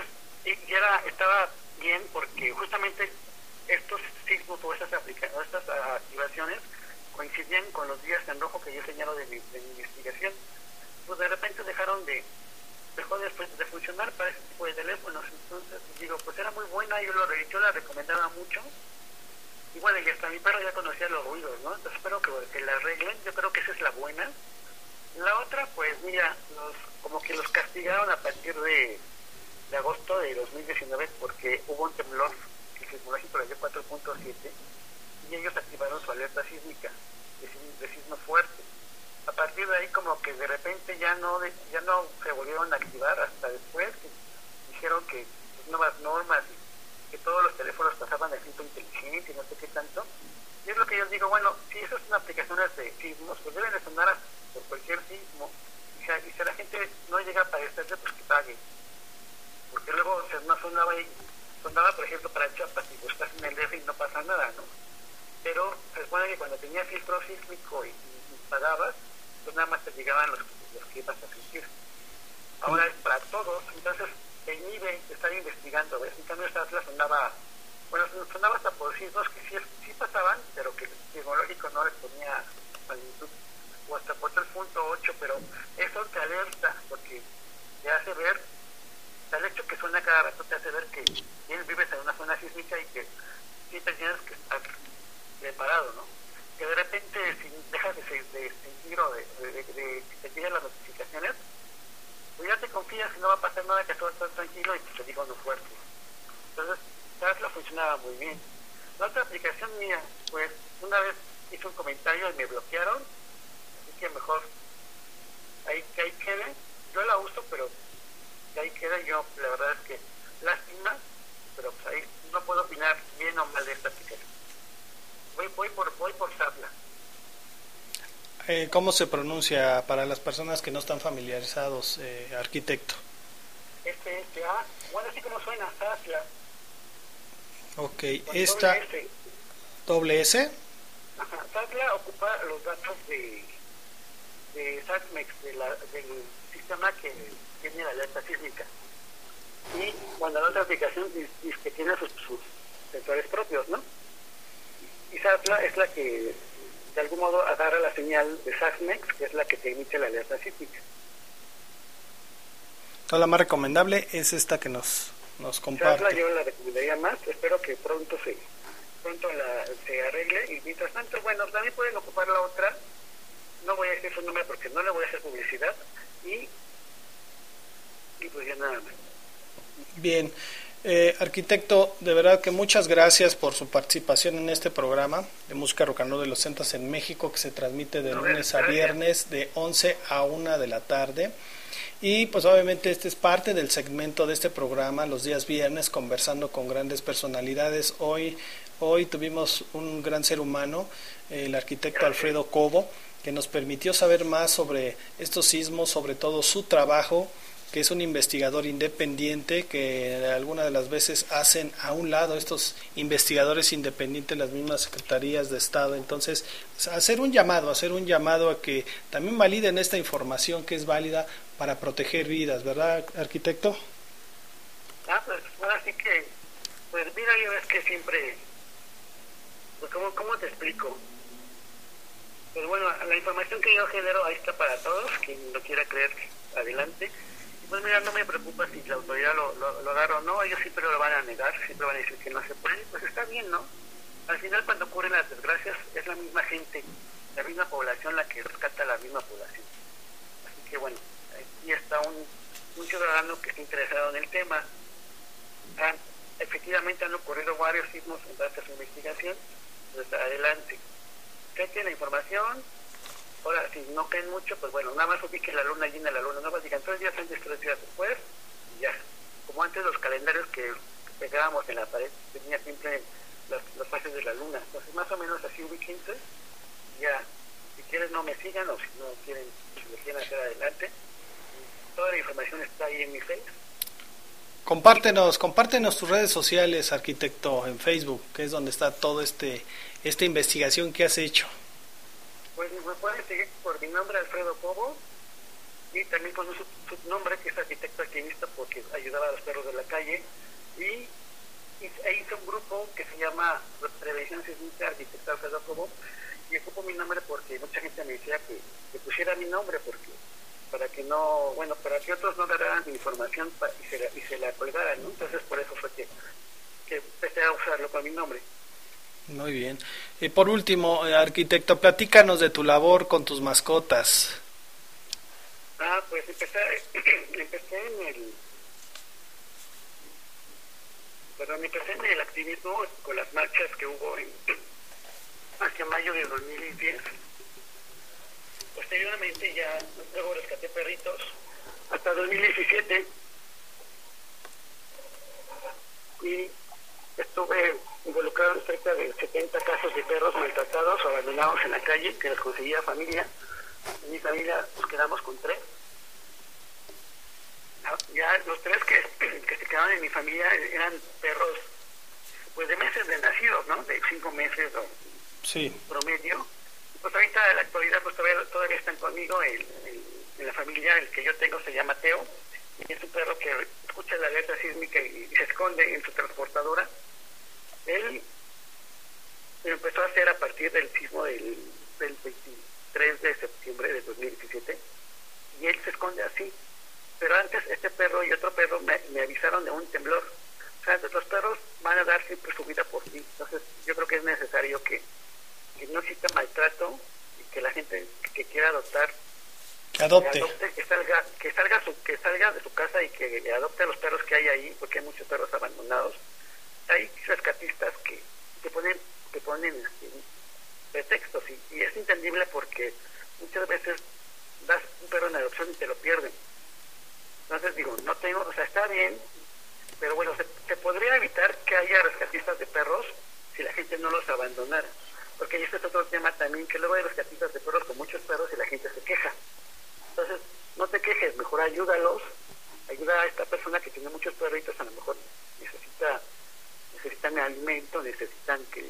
y era, estaba bien porque justamente estos sismos o estas, estas activaciones coincidían con los días en rojo que yo señalo de mi, de mi investigación. Pues de repente dejaron de, dejó de, de, funcionar para ese tipo de teléfonos. Entonces, digo, pues era muy buena, yo, lo, yo la recomendaba mucho. Y bueno, y hasta mi perro ya conocía los ruidos, ¿no? Entonces espero que, que la arreglen, yo creo que esa es la buena. La otra, pues mira, los, como que los castigaron a partir de, de agosto de 2019 porque hubo un temblor, que el sismológico le dio 4.7 y ellos activaron su alerta sísmica de, sismo fuerte. A partir de ahí como que de repente ya no ya no se volvieron a activar hasta después que dijeron que pues, nuevas normas y que todos los teléfonos pasaban de cinto inteligente y no sé qué tanto. Y es lo que yo digo, bueno, si esas son aplicaciones de sismos, pues deben de sonar por cualquier sismo. Y si, y si la gente no llega a padecerse, pues que pague. Porque luego se no sonaba, sonaba, por ejemplo, para Chiapas y pues estás en el DF y no pasa nada, ¿no? pero se supone que cuando tenías filtro sísmico y, pagabas, pues nada más te llegaban los, los que ibas a sentir. Ahora es para todos, entonces te inhibe estar investigando, ¿ves? En cambio esta atlas sonaba, bueno, sonaba hasta por sismos que sí, sí pasaban, pero que el sismológico no les ponía magnitud, o hasta por 3.8, pero eso te alerta, porque te hace ver, el hecho que suena cada rato te hace ver que bien vives en una zona sísmica y que te tienes que estar preparado, ¿no? Que de repente, si dejas de, de sentir o de, de, que te las notificaciones, pues ya te confías y no va a pasar nada, que todo está tranquilo y te digo no fuerte. Entonces, Tesla funcionaba muy bien. La otra aplicación mía, pues, una vez hice un comentario y me bloquearon, así que mejor ahí que ahí quede. Yo la uso, pero que ahí quede. Yo, la verdad es que lástima, pero pues ahí no puedo opinar bien o mal de esta aplicación voy, voy por voy por Zapla. Eh, ¿Cómo se pronuncia para las personas que no están familiarizados, eh, arquitecto? Este, este, ah, bueno, así como suena, Zapla. Ok, esta... Doble S. ¿Doble S? Ajá, Zapla ocupa los datos de, de SATMEX, de la, del sistema que tiene la alerta sísmica. Y cuando la otra aplicación dice que tiene sus, sus sensores propios, ¿no? y SATLA es la que de algún modo agarra la señal de SASMEX, que es la que te emite la alerta sísmica. La más recomendable es esta que nos, nos comparte. SATLA yo la recomendaría más, espero que pronto se pronto la, se arregle y mientras tanto, bueno, también pueden ocupar la otra, no voy a decir su nombre porque no le voy a hacer publicidad y, y pues ya nada más. Bien, eh, arquitecto, de verdad que muchas gracias por su participación en este programa de música rock and roll de los centros en México que se transmite de lunes a viernes de 11 a 1 de la tarde. Y pues obviamente este es parte del segmento de este programa los días viernes conversando con grandes personalidades. Hoy, hoy tuvimos un gran ser humano, el arquitecto Alfredo Cobo, que nos permitió saber más sobre estos sismos, sobre todo su trabajo que es un investigador independiente que algunas de las veces hacen a un lado estos investigadores independientes las mismas secretarías de Estado. Entonces, hacer un llamado, hacer un llamado a que también validen esta información que es válida para proteger vidas, ¿verdad, arquitecto? Ah, pues ahora sí que, pues mira, yo es que siempre, pues ¿cómo, cómo te explico? Pues bueno, la información que yo genero ahí está para todos, quien lo quiera creer, adelante pues mira, no me preocupa si la autoridad lo, lo, lo o no, ellos siempre lo van a negar, siempre van a decir que no se puede, pues está bien, ¿no? Al final cuando ocurren las desgracias es la misma gente, la misma población la que rescata a la misma población. Así que bueno, aquí está un, un ciudadano que está interesado en el tema. Ah, efectivamente han ocurrido varios sismos en base a su investigación, pues adelante. Tiene la información, Ahora, si no caen mucho, pues bueno, nada más ubique la luna llena la luna nueva, digan tres días antes, tres días después, y ya. Como antes los calendarios que pegábamos en la pared, tenía siempre las, las fases de la luna. Entonces, más o menos así ubíquense, ya. Si quieren, no me sigan, o si no quieren, si lo quieren hacer adelante. Toda la información está ahí en mi face. Compártenos, compártenos tus redes sociales, arquitecto, en Facebook, que es donde está toda este, esta investigación que has hecho pues me pueden seguir por mi nombre Alfredo Cobo y también con su, su nombre que es arquitecto activista porque ayudaba a los perros de la calle y, e hice un grupo que se llama Prevención Sísmica Arquitecto Alfredo Cobo y ocupo mi nombre porque mucha gente me decía que, pusiera mi nombre porque para que no, bueno, para que otros no daran mi información y, se la, y colgaran. Entonces por eso fue que empecé a usarlo con mi nombre. Muy bien. Y por último, eh, arquitecto, platícanos de tu labor con tus mascotas. Ah, pues empecé, *clears throat* empecé en el... Perdón, empecé en el activismo con las marchas que hubo en, *clears throat* hacia mayo de 2010. Posteriormente ya luego rescaté perritos hasta 2017 y estuve involucrado en cerca de 70 casos de perros maltratados o abandonados en la calle que les conseguía familia. En mi familia nos quedamos con tres. Ya los tres que, que se quedaban en mi familia eran perros pues de meses de nacidos, ¿no? De cinco meses o sí. promedio. Pues ahorita en la actualidad pues todavía, todavía están conmigo en la familia, el que yo tengo se llama Teo, y es un perro que escucha la alerta sísmica y se esconde en su transportadora él empezó a hacer a partir del sismo del, del 23 de septiembre de 2017 y él se esconde así. Pero antes este perro y otro perro me, me avisaron de un temblor. O sea, los perros van a dar siempre su vida por sí. Entonces yo creo que es necesario que, que no exista maltrato y que la gente que, quiera adoptar que adopte, que salga, que salga su, que salga de su casa y que adopte a los perros que hay ahí, porque hay muchos perros abandonados hay rescatistas que, que ponen que ponen pretextos y, y, es entendible porque muchas veces das un perro en adopción y te lo pierden. Entonces digo, no tengo, o sea, está bien, pero bueno, se, se podría evitar que haya rescatistas de perros si la gente no los abandonara. Porque este es otro tema también, que luego hay rescatistas de perros con muchos perros y la gente se queja. Entonces, no te quejes, mejor ayúdalos, ayuda a esta persona que tiene muchos perritos, a lo mejor necesita necesitan alimento, necesitan que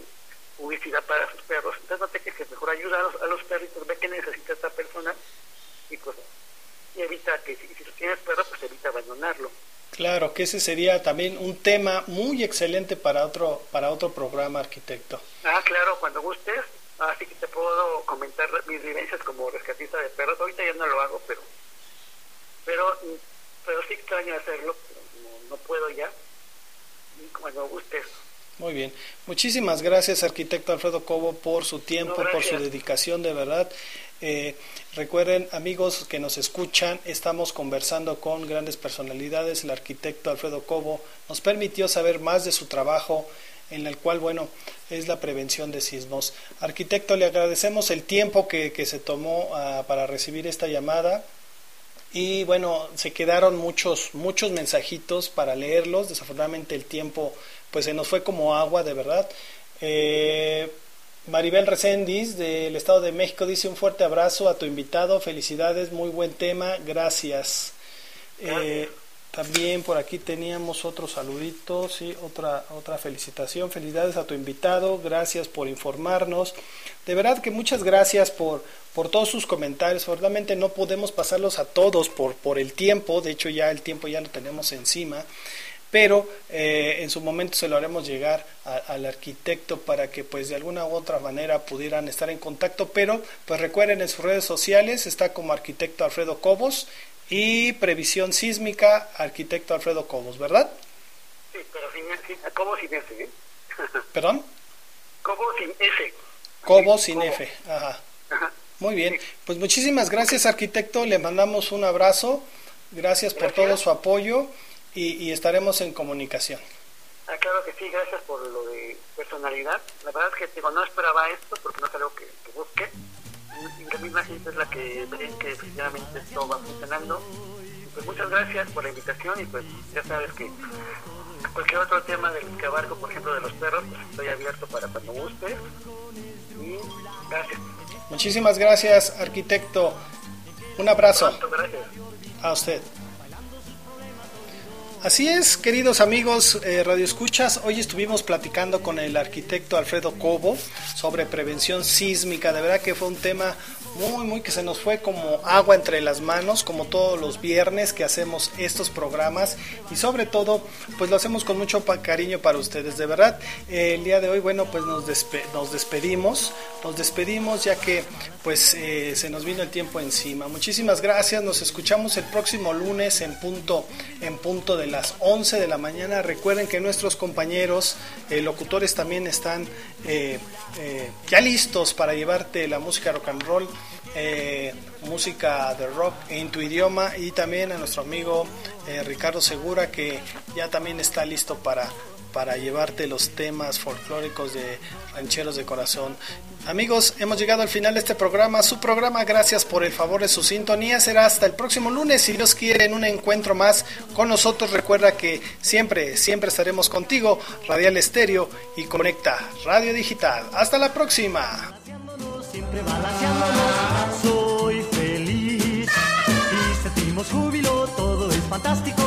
publicidad para sus perros. Entonces no te quejes, mejor ayuda a los, a los perritos, ve que necesita esta persona y pues y evita que si, si tienes perro, pues evita abandonarlo. Claro, que ese sería también un tema muy excelente para otro para otro programa, arquitecto. Ah, claro, cuando gustes. Así que te puedo comentar mis vivencias como rescatista de perros. Ahorita ya no lo hago, pero pero pero sí extraño hacerlo, no, no puedo ya cuando. Muy bien. Muchísimas gracias, arquitecto Alfredo Cobo, por su tiempo, por su dedicación, de verdad. Eh, recuerden, amigos que nos escuchan, estamos conversando con grandes personalidades. El arquitecto Alfredo Cobo nos permitió saber más de su trabajo, en el cual, bueno, es la prevención de sismos. Arquitecto, le agradecemos el tiempo que, que se tomó ah, para recibir esta llamada. Y bueno, se quedaron muchos, muchos mensajitos para leerlos. Desafortunadamente el tiempo pues se nos fue como agua, de verdad. Eh, Maribel Reséndiz del Estado de México dice un fuerte abrazo a tu invitado, felicidades, muy buen tema, gracias. Eh, también por aquí teníamos otro saludito, sí, otra, otra felicitación, felicidades a tu invitado, gracias por informarnos. De verdad que muchas gracias por, por todos sus comentarios, seguramente no podemos pasarlos a todos por, por el tiempo, de hecho ya el tiempo ya lo tenemos encima pero eh, en su momento se lo haremos llegar al arquitecto para que pues de alguna u otra manera pudieran estar en contacto, pero pues recuerden en sus redes sociales está como arquitecto Alfredo Cobos y previsión sísmica arquitecto Alfredo Cobos, ¿verdad? Sí, pero sin, Cobos sin F, ¿eh? *laughs* ¿Perdón? Cobos sin F. Cobos sin F, ajá. Muy bien, pues muchísimas gracias arquitecto, le mandamos un abrazo, gracias. por todo su apoyo y, estaremos en comunicación. Ah, claro que sí, gracias por lo de personalidad. La verdad es que digo, no esperaba esto porque no es algo que, que busque. La misma gente es la que ve que efectivamente esto va funcionando. Pues muchas gracias por la invitación y pues ya sabes que cualquier otro tema del que abarco, por ejemplo de los perros, pues estoy abierto para cuando guste. Y gracias. Muchísimas gracias, arquitecto. Un abrazo. gracias. A usted. Así es, queridos amigos eh, Radio Escuchas, hoy estuvimos platicando con el arquitecto Alfredo Cobo sobre prevención sísmica. De verdad que fue un tema muy, muy que se nos fue como agua entre las manos, como todos los viernes que hacemos estos programas y sobre todo, pues lo hacemos con mucho cariño para ustedes. De verdad, eh, el día de hoy, bueno, pues nos, nos despedimos, nos despedimos ya que pues eh, se nos vino el tiempo encima. Muchísimas gracias, nos escuchamos el próximo lunes en punto, en punto de las 11 de la mañana. Recuerden que nuestros compañeros eh, locutores también están ya listos para llevarte la música rock and roll eh, música de rock en tu idioma y también a nuestro amigo eh, Ricardo Segura que ya también está listo para, para llevarte los temas folclóricos de rancheros de corazón. Amigos, hemos llegado al final de este programa. Su programa, gracias por el favor de su sintonía. Será hasta el próximo lunes. Si Dios quiere, en un encuentro más con nosotros, recuerda que siempre, siempre estaremos contigo. Radial Estéreo y Conecta Radio Digital. Hasta la próxima siempre balanceándonos. Soy feliz y sentimos júbilo, todo es fantástico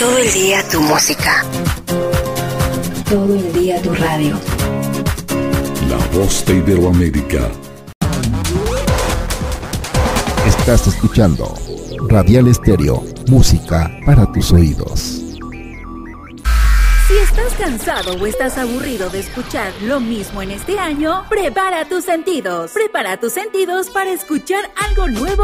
Todo el día tu música. Todo el día tu radio. La voz de Iberoamérica. Estás escuchando Radial Estéreo, música para tus oídos. Si estás cansado o estás aburrido de escuchar lo mismo en este año, prepara tus sentidos. Prepara tus sentidos para escuchar algo nuevo